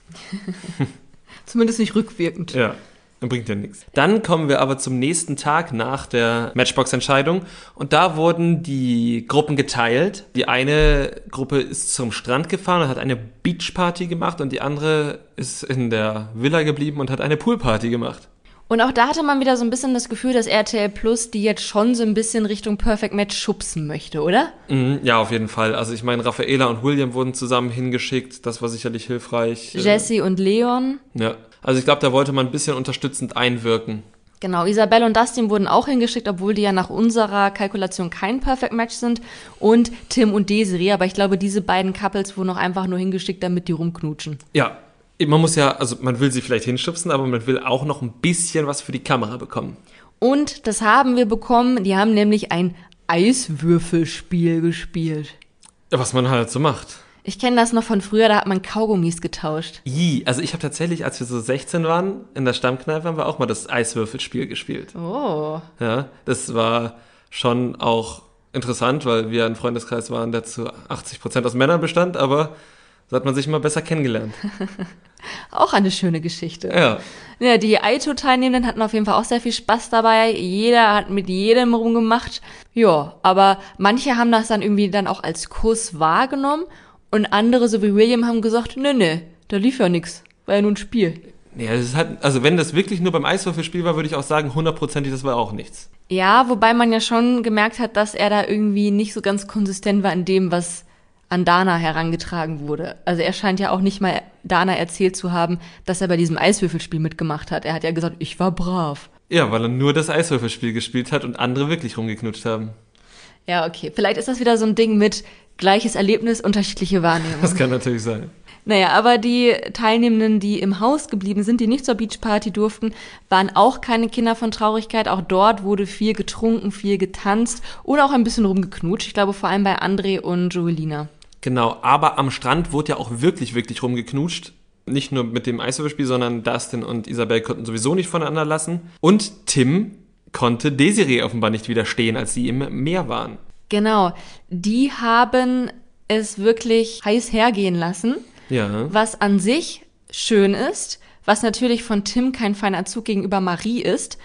Zumindest nicht rückwirkend. Ja. Bringt ja nichts. Dann kommen wir aber zum nächsten Tag nach der Matchbox-Entscheidung und da wurden die Gruppen geteilt. Die eine Gruppe ist zum Strand gefahren und hat eine Beachparty gemacht und die andere ist in der Villa geblieben und hat eine Poolparty gemacht. Und auch da hatte man wieder so ein bisschen das Gefühl, dass RTL Plus die jetzt schon so ein bisschen Richtung Perfect Match schubsen möchte, oder? Mhm, ja, auf jeden Fall. Also ich meine, Raffaela und William wurden zusammen hingeschickt. Das war sicherlich hilfreich. Jesse und Leon. Ja. Also ich glaube, da wollte man ein bisschen unterstützend einwirken. Genau, Isabelle und Dustin wurden auch hingeschickt, obwohl die ja nach unserer Kalkulation kein Perfect Match sind. Und Tim und Desiree, aber ich glaube, diese beiden Couples wurden auch einfach nur hingeschickt, damit die rumknutschen. Ja, man muss ja, also man will sie vielleicht hinschubsen, aber man will auch noch ein bisschen was für die Kamera bekommen. Und das haben wir bekommen. Die haben nämlich ein Eiswürfelspiel gespielt. Was man halt so macht. Ich kenne das noch von früher, da hat man Kaugummis getauscht. I, also ich habe tatsächlich, als wir so 16 waren, in der Stammkneipe haben wir auch mal das Eiswürfelspiel gespielt. Oh. Ja, das war schon auch interessant, weil wir ein Freundeskreis waren, der zu 80 Prozent aus Männern bestand, aber so hat man sich mal besser kennengelernt. auch eine schöne Geschichte. Ja. Ja, die Aito-Teilnehmenden hatten auf jeden Fall auch sehr viel Spaß dabei. Jeder hat mit jedem rumgemacht. Ja, aber manche haben das dann irgendwie dann auch als Kuss wahrgenommen und andere, so wie William, haben gesagt, nee, nee, da lief ja nix. War ja nur ein Spiel. Ja, das ist halt, also wenn das wirklich nur beim Eiswürfelspiel war, würde ich auch sagen, hundertprozentig, das war auch nichts. Ja, wobei man ja schon gemerkt hat, dass er da irgendwie nicht so ganz konsistent war in dem, was an Dana herangetragen wurde. Also er scheint ja auch nicht mal Dana erzählt zu haben, dass er bei diesem Eiswürfelspiel mitgemacht hat. Er hat ja gesagt, ich war brav. Ja, weil er nur das Eiswürfelspiel gespielt hat und andere wirklich rumgeknutscht haben. Ja, okay. Vielleicht ist das wieder so ein Ding mit gleiches Erlebnis, unterschiedliche Wahrnehmung. Das kann natürlich sein. Naja, aber die Teilnehmenden, die im Haus geblieben sind, die nicht zur Beachparty durften, waren auch keine Kinder von Traurigkeit. Auch dort wurde viel getrunken, viel getanzt und auch ein bisschen rumgeknutscht. Ich glaube vor allem bei André und Joelina. Genau, aber am Strand wurde ja auch wirklich, wirklich rumgeknutscht. Nicht nur mit dem Eiswürfelspiel, sondern Dustin und Isabel konnten sowieso nicht voneinander lassen. Und Tim konnte Desiree offenbar nicht widerstehen, als sie im Meer waren. Genau, die haben es wirklich heiß hergehen lassen, ja. was an sich schön ist, was natürlich von Tim kein feiner Zug gegenüber Marie ist,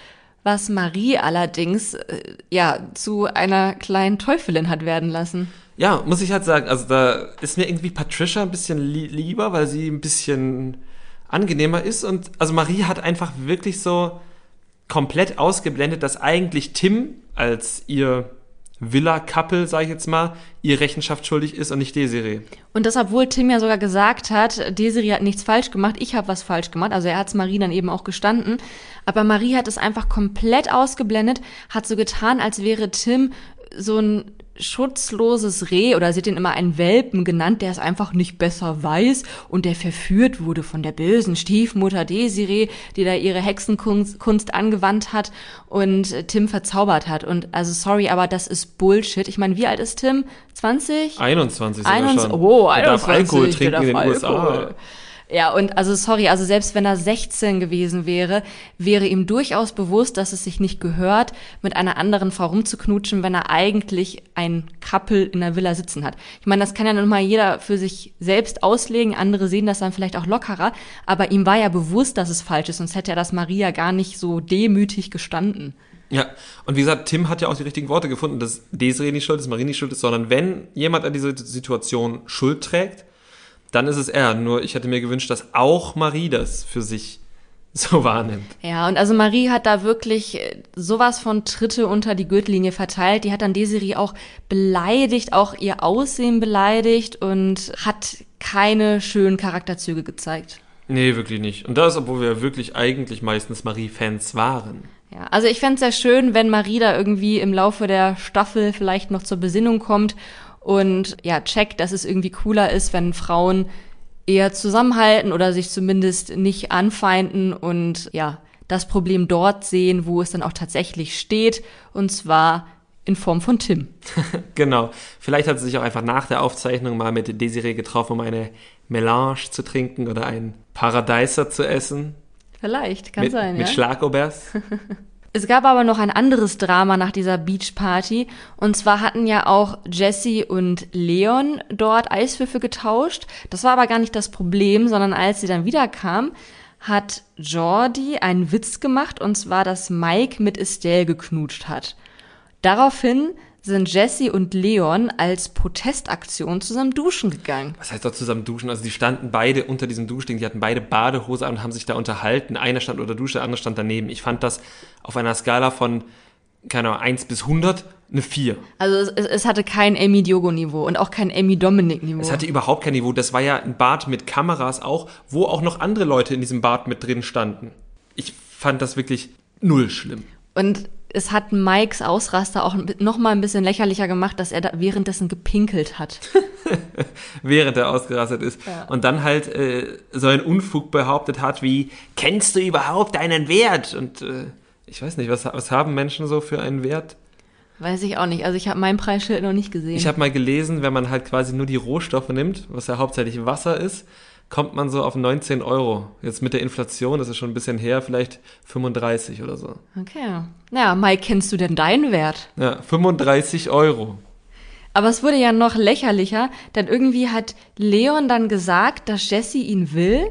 was Marie allerdings äh, ja zu einer kleinen Teufelin hat werden lassen. Ja, muss ich halt sagen, also da ist mir irgendwie Patricia ein bisschen li lieber, weil sie ein bisschen angenehmer ist und also Marie hat einfach wirklich so komplett ausgeblendet, dass eigentlich Tim als ihr Villa-Couple, sage ich jetzt mal, ihr Rechenschaft schuldig ist und nicht Desiree. Und das, obwohl Tim ja sogar gesagt hat, Desiree hat nichts falsch gemacht, ich habe was falsch gemacht. Also er hat es Marie dann eben auch gestanden. Aber Marie hat es einfach komplett ausgeblendet, hat so getan, als wäre Tim so ein schutzloses Reh oder sie hat ihn immer einen Welpen genannt, der es einfach nicht besser weiß und der verführt wurde von der bösen Stiefmutter Desiree, die da ihre Hexenkunst angewandt hat und Tim verzaubert hat. Und also sorry, aber das ist Bullshit. Ich meine, wie alt ist Tim? 20? 21 21 schon. Oh, 21. Der darf Alkohol trinken in den Alkohol. USA. Ja, und also sorry, also selbst wenn er 16 gewesen wäre, wäre ihm durchaus bewusst, dass es sich nicht gehört, mit einer anderen Frau rumzuknutschen, wenn er eigentlich ein Couple in der Villa sitzen hat. Ich meine, das kann ja nun mal jeder für sich selbst auslegen, andere sehen das dann vielleicht auch lockerer, aber ihm war ja bewusst, dass es falsch ist, sonst hätte er das Maria gar nicht so demütig gestanden. Ja, und wie gesagt, Tim hat ja auch die richtigen Worte gefunden, dass Desiree nicht schuld ist, Marie nicht schuld ist, sondern wenn jemand an dieser Situation Schuld trägt, dann ist es er. Nur ich hätte mir gewünscht, dass auch Marie das für sich so wahrnimmt. Ja, und also Marie hat da wirklich äh, sowas von Tritte unter die Gürtellinie verteilt. Die hat dann Desiree auch beleidigt, auch ihr Aussehen beleidigt und hat keine schönen Charakterzüge gezeigt. Nee, wirklich nicht. Und das, obwohl wir wirklich eigentlich meistens Marie-Fans waren. Ja, also ich fände es sehr schön, wenn Marie da irgendwie im Laufe der Staffel vielleicht noch zur Besinnung kommt und ja, checkt, dass es irgendwie cooler ist, wenn Frauen eher zusammenhalten oder sich zumindest nicht anfeinden und ja, das Problem dort sehen, wo es dann auch tatsächlich steht, und zwar in Form von Tim. genau. Vielleicht hat sie sich auch einfach nach der Aufzeichnung mal mit Desiree getroffen, um eine Melange zu trinken oder ein Paradeiser zu essen. Vielleicht, kann mit, sein. Mit ja? Schlagobers. Es gab aber noch ein anderes Drama nach dieser Beachparty. Und zwar hatten ja auch Jesse und Leon dort Eiswürfel getauscht. Das war aber gar nicht das Problem, sondern als sie dann wiederkam, hat Jordi einen Witz gemacht, und zwar, dass Mike mit Estelle geknutscht hat. Daraufhin sind Jesse und Leon als Protestaktion zusammen duschen gegangen. Was heißt doch zusammen duschen? Also die standen beide unter diesem Duschding, die hatten beide Badehose an und haben sich da unterhalten. Einer stand unter Dusche, der andere stand daneben. Ich fand das auf einer Skala von, keine Ahnung, 1 bis 100 eine 4. Also es, es hatte kein Amy Diogo-Niveau und auch kein Amy Dominic-Niveau. Es hatte überhaupt kein Niveau. Das war ja ein Bad mit Kameras auch, wo auch noch andere Leute in diesem Bad mit drin standen. Ich fand das wirklich null schlimm. Und es hat Mikes Ausraster auch noch mal ein bisschen lächerlicher gemacht, dass er da währenddessen gepinkelt hat. Während er ausgerastet ist. Ja. Und dann halt äh, so einen Unfug behauptet hat wie, kennst du überhaupt deinen Wert? Und äh, ich weiß nicht, was, was haben Menschen so für einen Wert? Weiß ich auch nicht. Also ich habe mein Preisschild noch nicht gesehen. Ich habe mal gelesen, wenn man halt quasi nur die Rohstoffe nimmt, was ja hauptsächlich Wasser ist, kommt man so auf 19 Euro. Jetzt mit der Inflation, das ist schon ein bisschen her, vielleicht 35 oder so. Okay. Ja, Mike, kennst du denn deinen Wert? Ja, 35 Euro. Aber es wurde ja noch lächerlicher, denn irgendwie hat Leon dann gesagt, dass Jesse ihn will.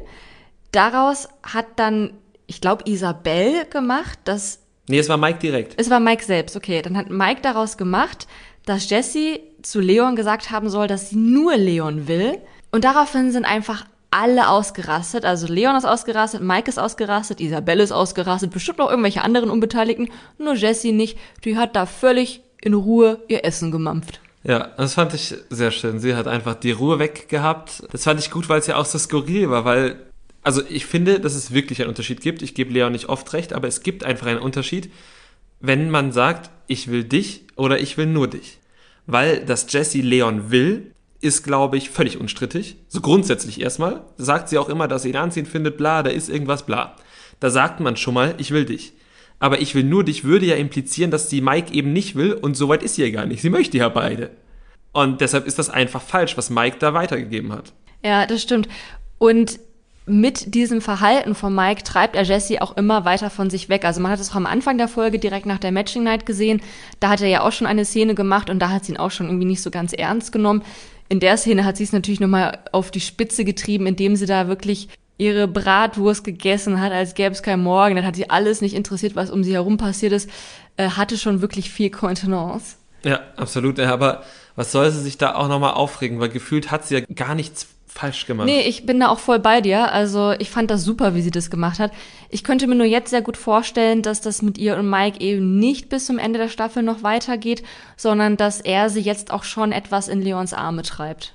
Daraus hat dann, ich glaube, Isabel gemacht, dass. Nee, es war Mike direkt. Es war Mike selbst, okay. Dann hat Mike daraus gemacht, dass Jesse zu Leon gesagt haben soll, dass sie nur Leon will. Und daraufhin sind einfach alle ausgerastet. Also Leon ist ausgerastet, Mike ist ausgerastet, Isabelle ist ausgerastet, bestimmt auch irgendwelche anderen Unbeteiligten. Nur Jessie nicht. Die hat da völlig in Ruhe ihr Essen gemampft. Ja, das fand ich sehr schön. Sie hat einfach die Ruhe weggehabt. Das fand ich gut, weil es ja auch so skurril war, weil, also ich finde, dass es wirklich einen Unterschied gibt. Ich gebe Leon nicht oft recht, aber es gibt einfach einen Unterschied, wenn man sagt, ich will dich oder ich will nur dich. Weil dass Jessie Leon will, ist, glaube ich, völlig unstrittig. So grundsätzlich erstmal. Sagt sie auch immer, dass sie ihn anziehen findet, bla, da ist irgendwas, bla. Da sagt man schon mal, ich will dich. Aber ich will nur dich würde ja implizieren, dass sie Mike eben nicht will und soweit ist sie ja gar nicht. Sie möchte ja beide. Und deshalb ist das einfach falsch, was Mike da weitergegeben hat. Ja, das stimmt. Und mit diesem Verhalten von Mike treibt er Jesse auch immer weiter von sich weg. Also man hat es auch am Anfang der Folge direkt nach der Matching Night gesehen. Da hat er ja auch schon eine Szene gemacht und da hat sie ihn auch schon irgendwie nicht so ganz ernst genommen in der Szene hat sie es natürlich nochmal auf die Spitze getrieben, indem sie da wirklich ihre Bratwurst gegessen hat, als gäbe es kein Morgen. Dann hat sie alles nicht interessiert, was um sie herum passiert ist. Äh, hatte schon wirklich viel Kontenance. Ja, absolut. Aber was soll sie sich da auch nochmal aufregen? Weil gefühlt hat sie ja gar nichts falsch gemacht. Nee, ich bin da auch voll bei dir. Also ich fand das super, wie sie das gemacht hat. Ich könnte mir nur jetzt sehr gut vorstellen, dass das mit ihr und Mike eben nicht bis zum Ende der Staffel noch weitergeht, sondern dass er sie jetzt auch schon etwas in Leons Arme treibt.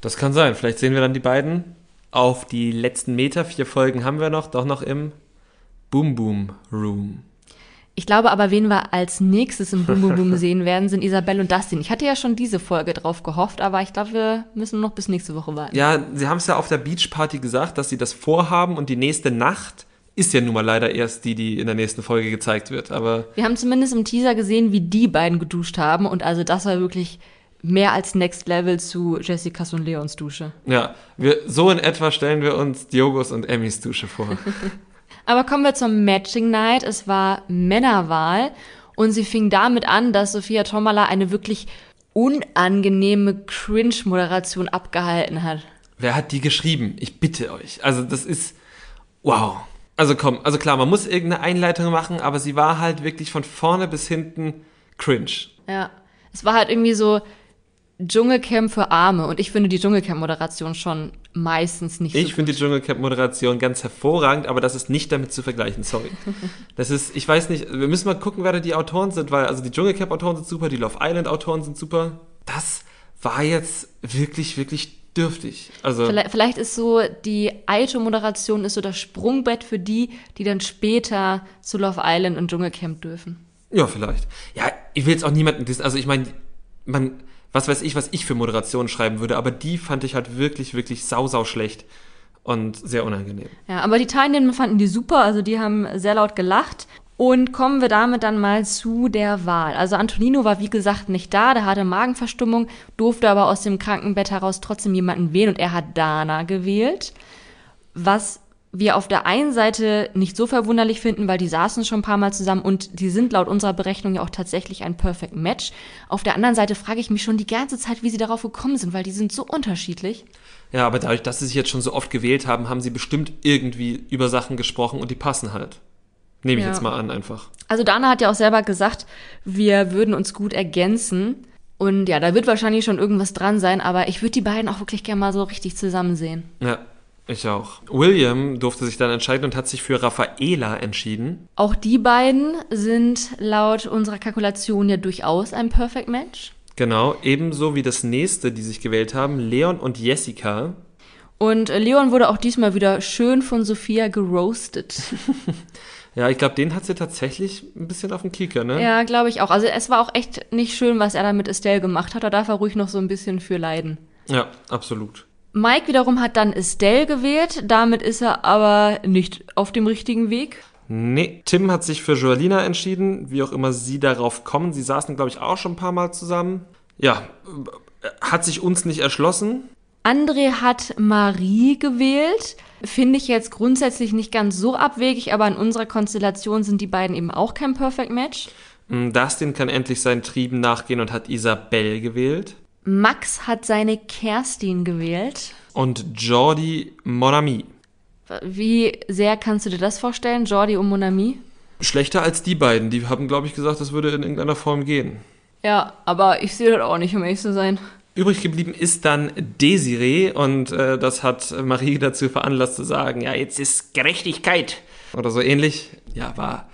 Das kann sein. Vielleicht sehen wir dann die beiden auf die letzten Meter. Vier Folgen haben wir noch, doch noch im Boom Boom Room. Ich glaube aber, wen wir als nächstes im Boom Boom Boom sehen werden, sind Isabelle und Dustin. Ich hatte ja schon diese Folge drauf gehofft, aber ich glaube, wir müssen noch bis nächste Woche warten. Ja, sie haben es ja auf der Beachparty gesagt, dass sie das vorhaben und die nächste Nacht ist ja nun mal leider erst die, die in der nächsten Folge gezeigt wird. Aber wir haben zumindest im Teaser gesehen, wie die beiden geduscht haben und also das war wirklich mehr als Next Level zu Jessicas und Leons Dusche. Ja, wir, so in etwa stellen wir uns Diogos und Emmys Dusche vor. Aber kommen wir zur Matching Night. Es war Männerwahl und sie fing damit an, dass Sophia Tomala eine wirklich unangenehme Cringe-Moderation abgehalten hat. Wer hat die geschrieben? Ich bitte euch. Also das ist wow. Also komm, also klar, man muss irgendeine Einleitung machen, aber sie war halt wirklich von vorne bis hinten cringe. Ja, es war halt irgendwie so, Dschungelcamp für Arme und ich finde die Dschungelcamp-Moderation schon meistens nicht ich so Ich finde die Dschungelcamp-Moderation ganz hervorragend, aber das ist nicht damit zu vergleichen, sorry. Das ist, ich weiß nicht, wir müssen mal gucken, wer da die Autoren sind, weil also die Dschungelcamp-Autoren sind super, die Love Island-Autoren sind super. Das war jetzt wirklich, wirklich dürftig. Also vielleicht, vielleicht ist so die Aito-Moderation ist so das Sprungbrett für die, die dann später zu Love Island und Dschungelcamp dürfen. Ja, vielleicht. Ja, ich will jetzt auch niemanden. Also ich meine, man was weiß ich, was ich für Moderationen schreiben würde, aber die fand ich halt wirklich, wirklich sau, sau schlecht. und sehr unangenehm. Ja, aber die Teilnehmer fanden die super, also die haben sehr laut gelacht. Und kommen wir damit dann mal zu der Wahl. Also Antonino war wie gesagt nicht da, der hatte Magenverstimmung, durfte aber aus dem Krankenbett heraus trotzdem jemanden wählen und er hat Dana gewählt. Was wir auf der einen Seite nicht so verwunderlich finden, weil die saßen schon ein paar Mal zusammen und die sind laut unserer Berechnung ja auch tatsächlich ein Perfect Match. Auf der anderen Seite frage ich mich schon die ganze Zeit, wie sie darauf gekommen sind, weil die sind so unterschiedlich. Ja, aber dadurch, dass sie sich jetzt schon so oft gewählt haben, haben sie bestimmt irgendwie über Sachen gesprochen und die passen halt. Nehme ich Ja. jetzt mal an, einfach. Also Dana hat ja auch selber gesagt, wir würden uns gut ergänzen. Und ja, da wird wahrscheinlich schon irgendwas dran sein, aber ich würde die beiden auch wirklich gerne mal so richtig zusammen sehen. Ja, ich auch. William durfte sich dann entscheiden und hat sich für Raffaela entschieden. Auch die beiden sind laut unserer Kalkulation ja durchaus ein Perfect Match. Genau, ebenso wie das nächste, die sich gewählt haben, Leon und Jessica. Und äh, Leon wurde auch diesmal wieder schön von Sophia geroastet. Ja, ich glaube, den hat sie tatsächlich ein bisschen auf den Kieker, ne? Ja, glaube ich auch. Also es war auch echt nicht schön, was er da mit Estelle gemacht hat. Da darf er ruhig noch so ein bisschen für leiden. Ja, absolut. Mike wiederum hat dann Estelle gewählt. Damit ist er aber nicht auf dem richtigen Weg. Nee, Tim hat sich für Joalina entschieden, wie auch immer sie darauf kommen. Sie saßen, glaube ich, auch schon ein paar Mal zusammen. Ja, hat sich uns nicht erschlossen. André hat Marie gewählt. Finde ich jetzt grundsätzlich nicht ganz so abwegig, aber in unserer Konstellation sind die beiden eben auch kein Perfect Match. Mm, Dustin kann endlich seinen Trieben nachgehen und hat Isabelle gewählt. Max hat seine Kerstin gewählt. Und Jordi Monami. Wie sehr kannst du dir das vorstellen, Jordi und Monami? Schlechter als die beiden. Die haben, glaube ich, gesagt, das würde in irgendeiner Form gehen. Ja, aber ich sehe das auch nicht, um ehrlich zu sein. Übrig geblieben ist dann Desiree und äh, das hat Marie dazu veranlasst zu sagen, ja, jetzt ist Gerechtigkeit. Oder so ähnlich. Ja, war,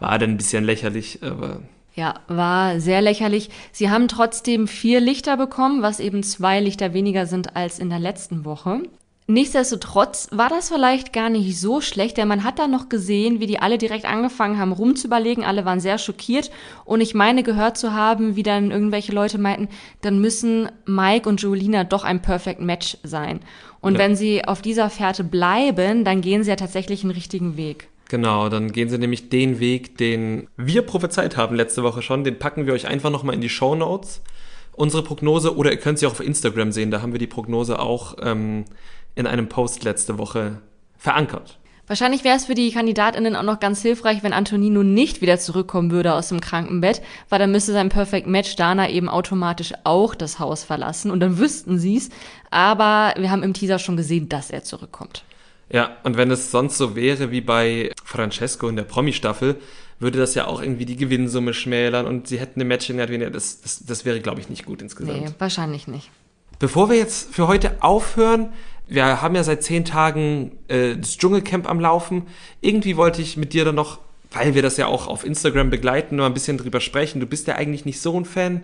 war dann ein bisschen lächerlich, aber Ja, war sehr lächerlich. Sie haben trotzdem vier Lichter bekommen, was eben zwei Lichter weniger sind als in der letzten Woche. Nichtsdestotrotz war das vielleicht gar nicht so schlecht, denn man hat da noch gesehen, wie die alle direkt angefangen haben rumzuüberlegen. Alle waren sehr schockiert und ich meine gehört zu haben, wie dann irgendwelche Leute meinten, dann müssen Mike und Jolina doch ein Perfect Match sein. Und Ja. wenn sie auf dieser Fährte bleiben, dann gehen sie ja tatsächlich einen richtigen Weg. Genau, dann gehen sie nämlich den Weg, den wir prophezeit haben letzte Woche schon. Den packen wir euch einfach nochmal in die Show Notes. Unsere Prognose, oder ihr könnt sie auch auf Instagram sehen, da haben wir die Prognose auch ähm, in einem Post letzte Woche verankert. Wahrscheinlich wäre es für die KandidatInnen auch noch ganz hilfreich, wenn Antonino nicht wieder zurückkommen würde aus dem Krankenbett, weil dann müsste sein Perfect Match Dana eben automatisch auch das Haus verlassen und dann wüssten sie's. Aber wir haben im Teaser schon gesehen, dass er zurückkommt. Ja, und wenn es sonst so wäre wie bei Francesco in der Promi-Staffel, würde das ja auch irgendwie die Gewinnsumme schmälern und sie hätten eine Matching weniger. Das, das, das wäre, glaube ich, nicht gut insgesamt. Nee, wahrscheinlich nicht. Bevor wir jetzt für heute aufhören, wir haben ja seit zehn Tagen äh, das Dschungelcamp am Laufen. Irgendwie wollte ich mit dir dann noch, weil wir das ja auch auf Instagram begleiten, nur ein bisschen drüber sprechen. Du bist ja eigentlich nicht so ein Fan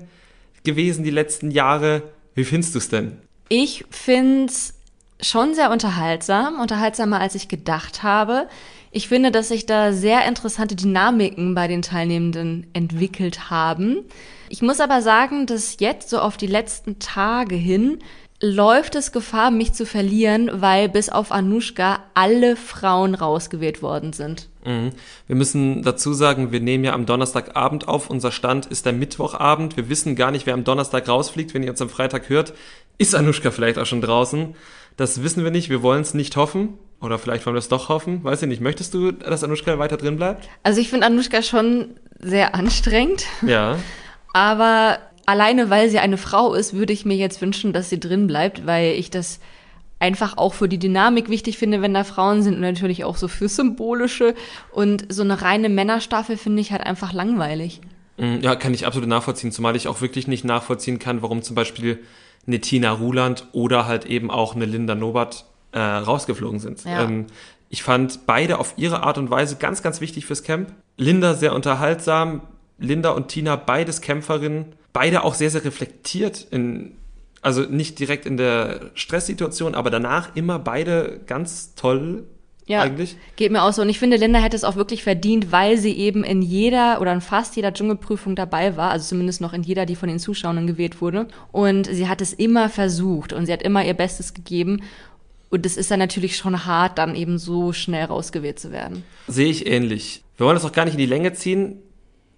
gewesen die letzten Jahre. Wie findest du es denn? Ich find's schon sehr unterhaltsam, unterhaltsamer als ich gedacht habe. Ich finde, dass sich da sehr interessante Dynamiken bei den Teilnehmenden entwickelt haben. Ich muss aber sagen, dass jetzt so auf die letzten Tage hin läuft es Gefahr, mich zu verlieren, weil bis auf Anushka alle Frauen rausgewählt worden sind. Mhm. Wir müssen dazu sagen, wir nehmen ja am Donnerstagabend auf. Unser Stand ist der Mittwochabend. Wir wissen gar nicht, wer am Donnerstag rausfliegt. Wenn ihr uns am Freitag hört, ist Anushka vielleicht auch schon draußen. Das wissen wir nicht. Wir wollen es nicht hoffen. Oder vielleicht wollen wir es doch hoffen. Weiß ich nicht. Möchtest du, dass Anushka weiter drin bleibt? Also ich finde Anushka schon sehr anstrengend. Ja. Aber alleine weil sie eine Frau ist, würde ich mir jetzt wünschen, dass sie drin bleibt, weil ich das einfach auch für die Dynamik wichtig finde, wenn da Frauen sind und natürlich auch so für Symbolische. Und so eine reine Männerstaffel finde ich halt einfach langweilig. Mm, Ja, kann ich absolut nachvollziehen, zumal ich auch wirklich nicht nachvollziehen kann, warum zum Beispiel eine Tina Ruland oder halt eben auch eine Linda Nobert äh, rausgeflogen sind. Ja. Ähm, ich fand beide auf ihre Art und Weise ganz, ganz wichtig fürs Camp. Linda sehr unterhaltsam, Linda und Tina beides Kämpferinnen, beide auch sehr, sehr reflektiert in, also nicht direkt in der Stresssituation, aber danach immer beide ganz toll Ja, eigentlich. geht mir auch so. Und ich finde, Linda hätte es auch wirklich verdient, weil sie eben in jeder oder in fast jeder Dschungelprüfung dabei war, also zumindest noch in jeder, die von den Zuschauern gewählt wurde. Und sie hat es immer versucht und sie hat immer ihr Bestes gegeben. Und es ist dann natürlich schon hart, dann eben so schnell rausgewählt zu werden. Sehe ich ähnlich. Wir wollen das auch gar nicht in die Länge ziehen.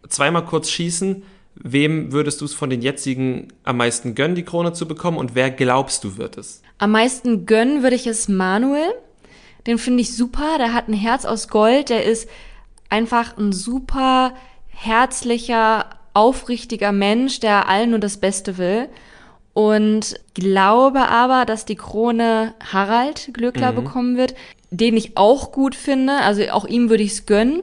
Zweimal kurz schießen. Wem würdest du es von den jetzigen am meisten gönnen, die Krone zu bekommen? Und wer glaubst du wird es? Am meisten gönnen würde ich es Manuel. Den finde ich super. Der hat ein Herz aus Gold. Der ist einfach ein super herzlicher, aufrichtiger Mensch, der allen nur das Beste will. Und glaube aber, dass die Krone Harald Glöckler mhm. bekommen wird, den ich auch gut finde. Also auch ihm würde ich es gönnen.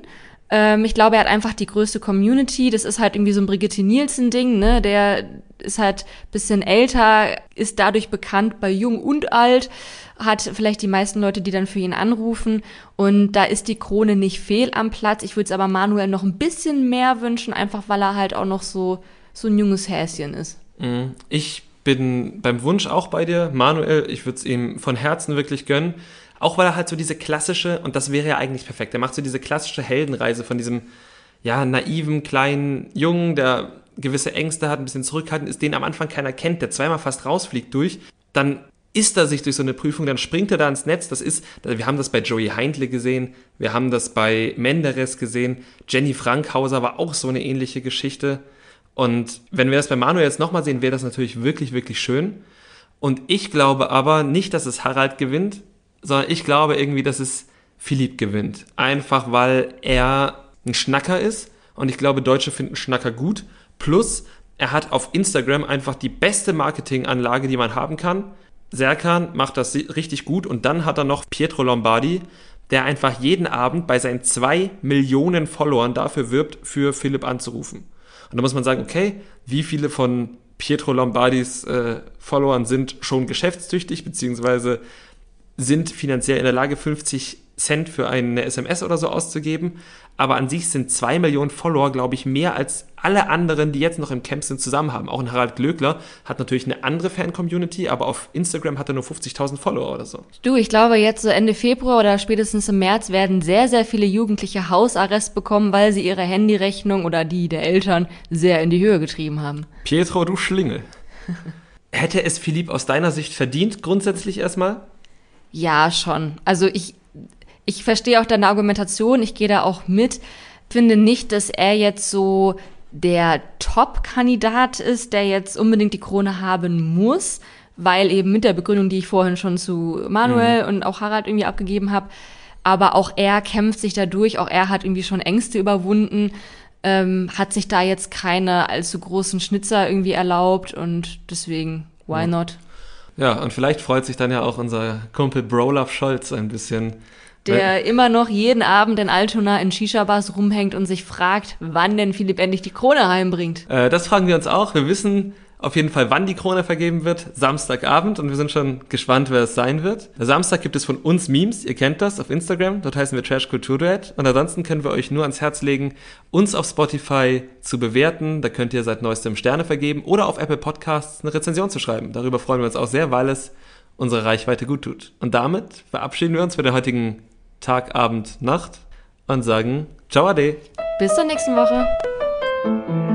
Ähm, ich glaube, er hat einfach die größte Community. Das ist halt irgendwie so ein Brigitte Nielsen-Ding, ne? Der ist halt bisschen älter, ist dadurch bekannt bei Jung und Alt, hat vielleicht die meisten Leute, die dann für ihn anrufen. Und da ist die Krone nicht fehl am Platz. Ich würde es aber Manuel noch ein bisschen mehr wünschen, einfach weil er halt auch noch so, so ein junges Häschen ist. Mhm. Ich bin beim Wunsch auch bei dir. Manuel, ich würde es ihm von Herzen wirklich gönnen. Auch weil er halt so diese klassische, und das wäre ja eigentlich perfekt, er macht so diese klassische Heldenreise von diesem, ja, naiven kleinen Jungen, der gewisse Ängste hat, ein bisschen zurückhaltend ist, den am Anfang keiner kennt, der zweimal fast rausfliegt durch, dann ist er sich durch so eine Prüfung, dann springt er da ins Netz. Das ist, wir haben das bei Joey Heindle gesehen, wir haben das bei Menderes gesehen, Jenny Frankhauser war auch so eine ähnliche Geschichte. Und wenn wir das bei Manuel jetzt nochmal sehen, wäre das natürlich wirklich, wirklich schön. Und ich glaube aber nicht, dass es Harald gewinnt, sondern ich glaube irgendwie, dass es Philipp gewinnt. Einfach weil er ein Schnacker ist und ich glaube, Deutsche finden Schnacker gut. Plus, er hat auf Instagram einfach die beste Marketinganlage, die man haben kann. Serkan macht das richtig gut und dann hat er noch Pietro Lombardi, der einfach jeden Abend bei seinen zwei Millionen Followern dafür wirbt, für Philipp anzurufen. Und da muss man sagen, okay, wie viele von Pietro Lombardis äh, Followern sind schon geschäftstüchtig, beziehungsweise sind finanziell in der Lage, 50 Cent für eine SMS oder so auszugeben. Aber an sich sind zwei Millionen Follower, glaube ich, mehr als alle anderen, die jetzt noch im Camp sind, zusammen haben. Auch ein Harald Glöckler hat natürlich eine andere Fan-Community, aber auf Instagram hat er nur 50.000 Follower oder so. Du, ich glaube, jetzt so Ende Februar oder spätestens im März werden sehr, sehr viele Jugendliche Hausarrest bekommen, weil sie ihre Handyrechnung oder die der Eltern sehr in die Höhe getrieben haben. Pietro, du Schlingel. Hätte es Philipp aus deiner Sicht verdient, grundsätzlich erstmal? Ja, schon. Also ich, ich verstehe auch deine Argumentation, ich gehe da auch mit. Finde nicht, dass er jetzt so der Top-Kandidat ist, der jetzt unbedingt die Krone haben muss, weil eben mit der Begründung, die ich vorhin schon zu Manuel mhm. und auch Harald irgendwie abgegeben habe, aber auch er kämpft sich da durch, auch er hat irgendwie schon Ängste überwunden, ähm, hat sich da jetzt keine allzu großen Schnitzer irgendwie erlaubt und deswegen, why ja. not? Ja, und vielleicht freut sich dann ja auch unser Kumpel Brolaf Scholz ein bisschen. Der immer noch jeden Abend in Altona in Shisha-Bars rumhängt und sich fragt, wann denn Philipp endlich die Krone heimbringt. Äh, das fragen wir uns auch. Wir wissen, auf jeden Fall, wann die Krone vergeben wird. Samstagabend und wir sind schon gespannt, wer es sein wird. Samstag gibt es von uns Memes, ihr kennt das, auf Instagram. Dort heißen wir Trash Culture Duet. Und ansonsten können wir euch nur ans Herz legen, uns auf Spotify zu bewerten. Da könnt ihr seit neuestem Sterne vergeben oder auf Apple Podcasts eine Rezension zu schreiben. Darüber freuen wir uns auch sehr, weil es unsere Reichweite gut tut. Und damit verabschieden wir uns für den heutigen Tag, Abend, Nacht und sagen Ciao Ade. Bis zur nächsten Woche.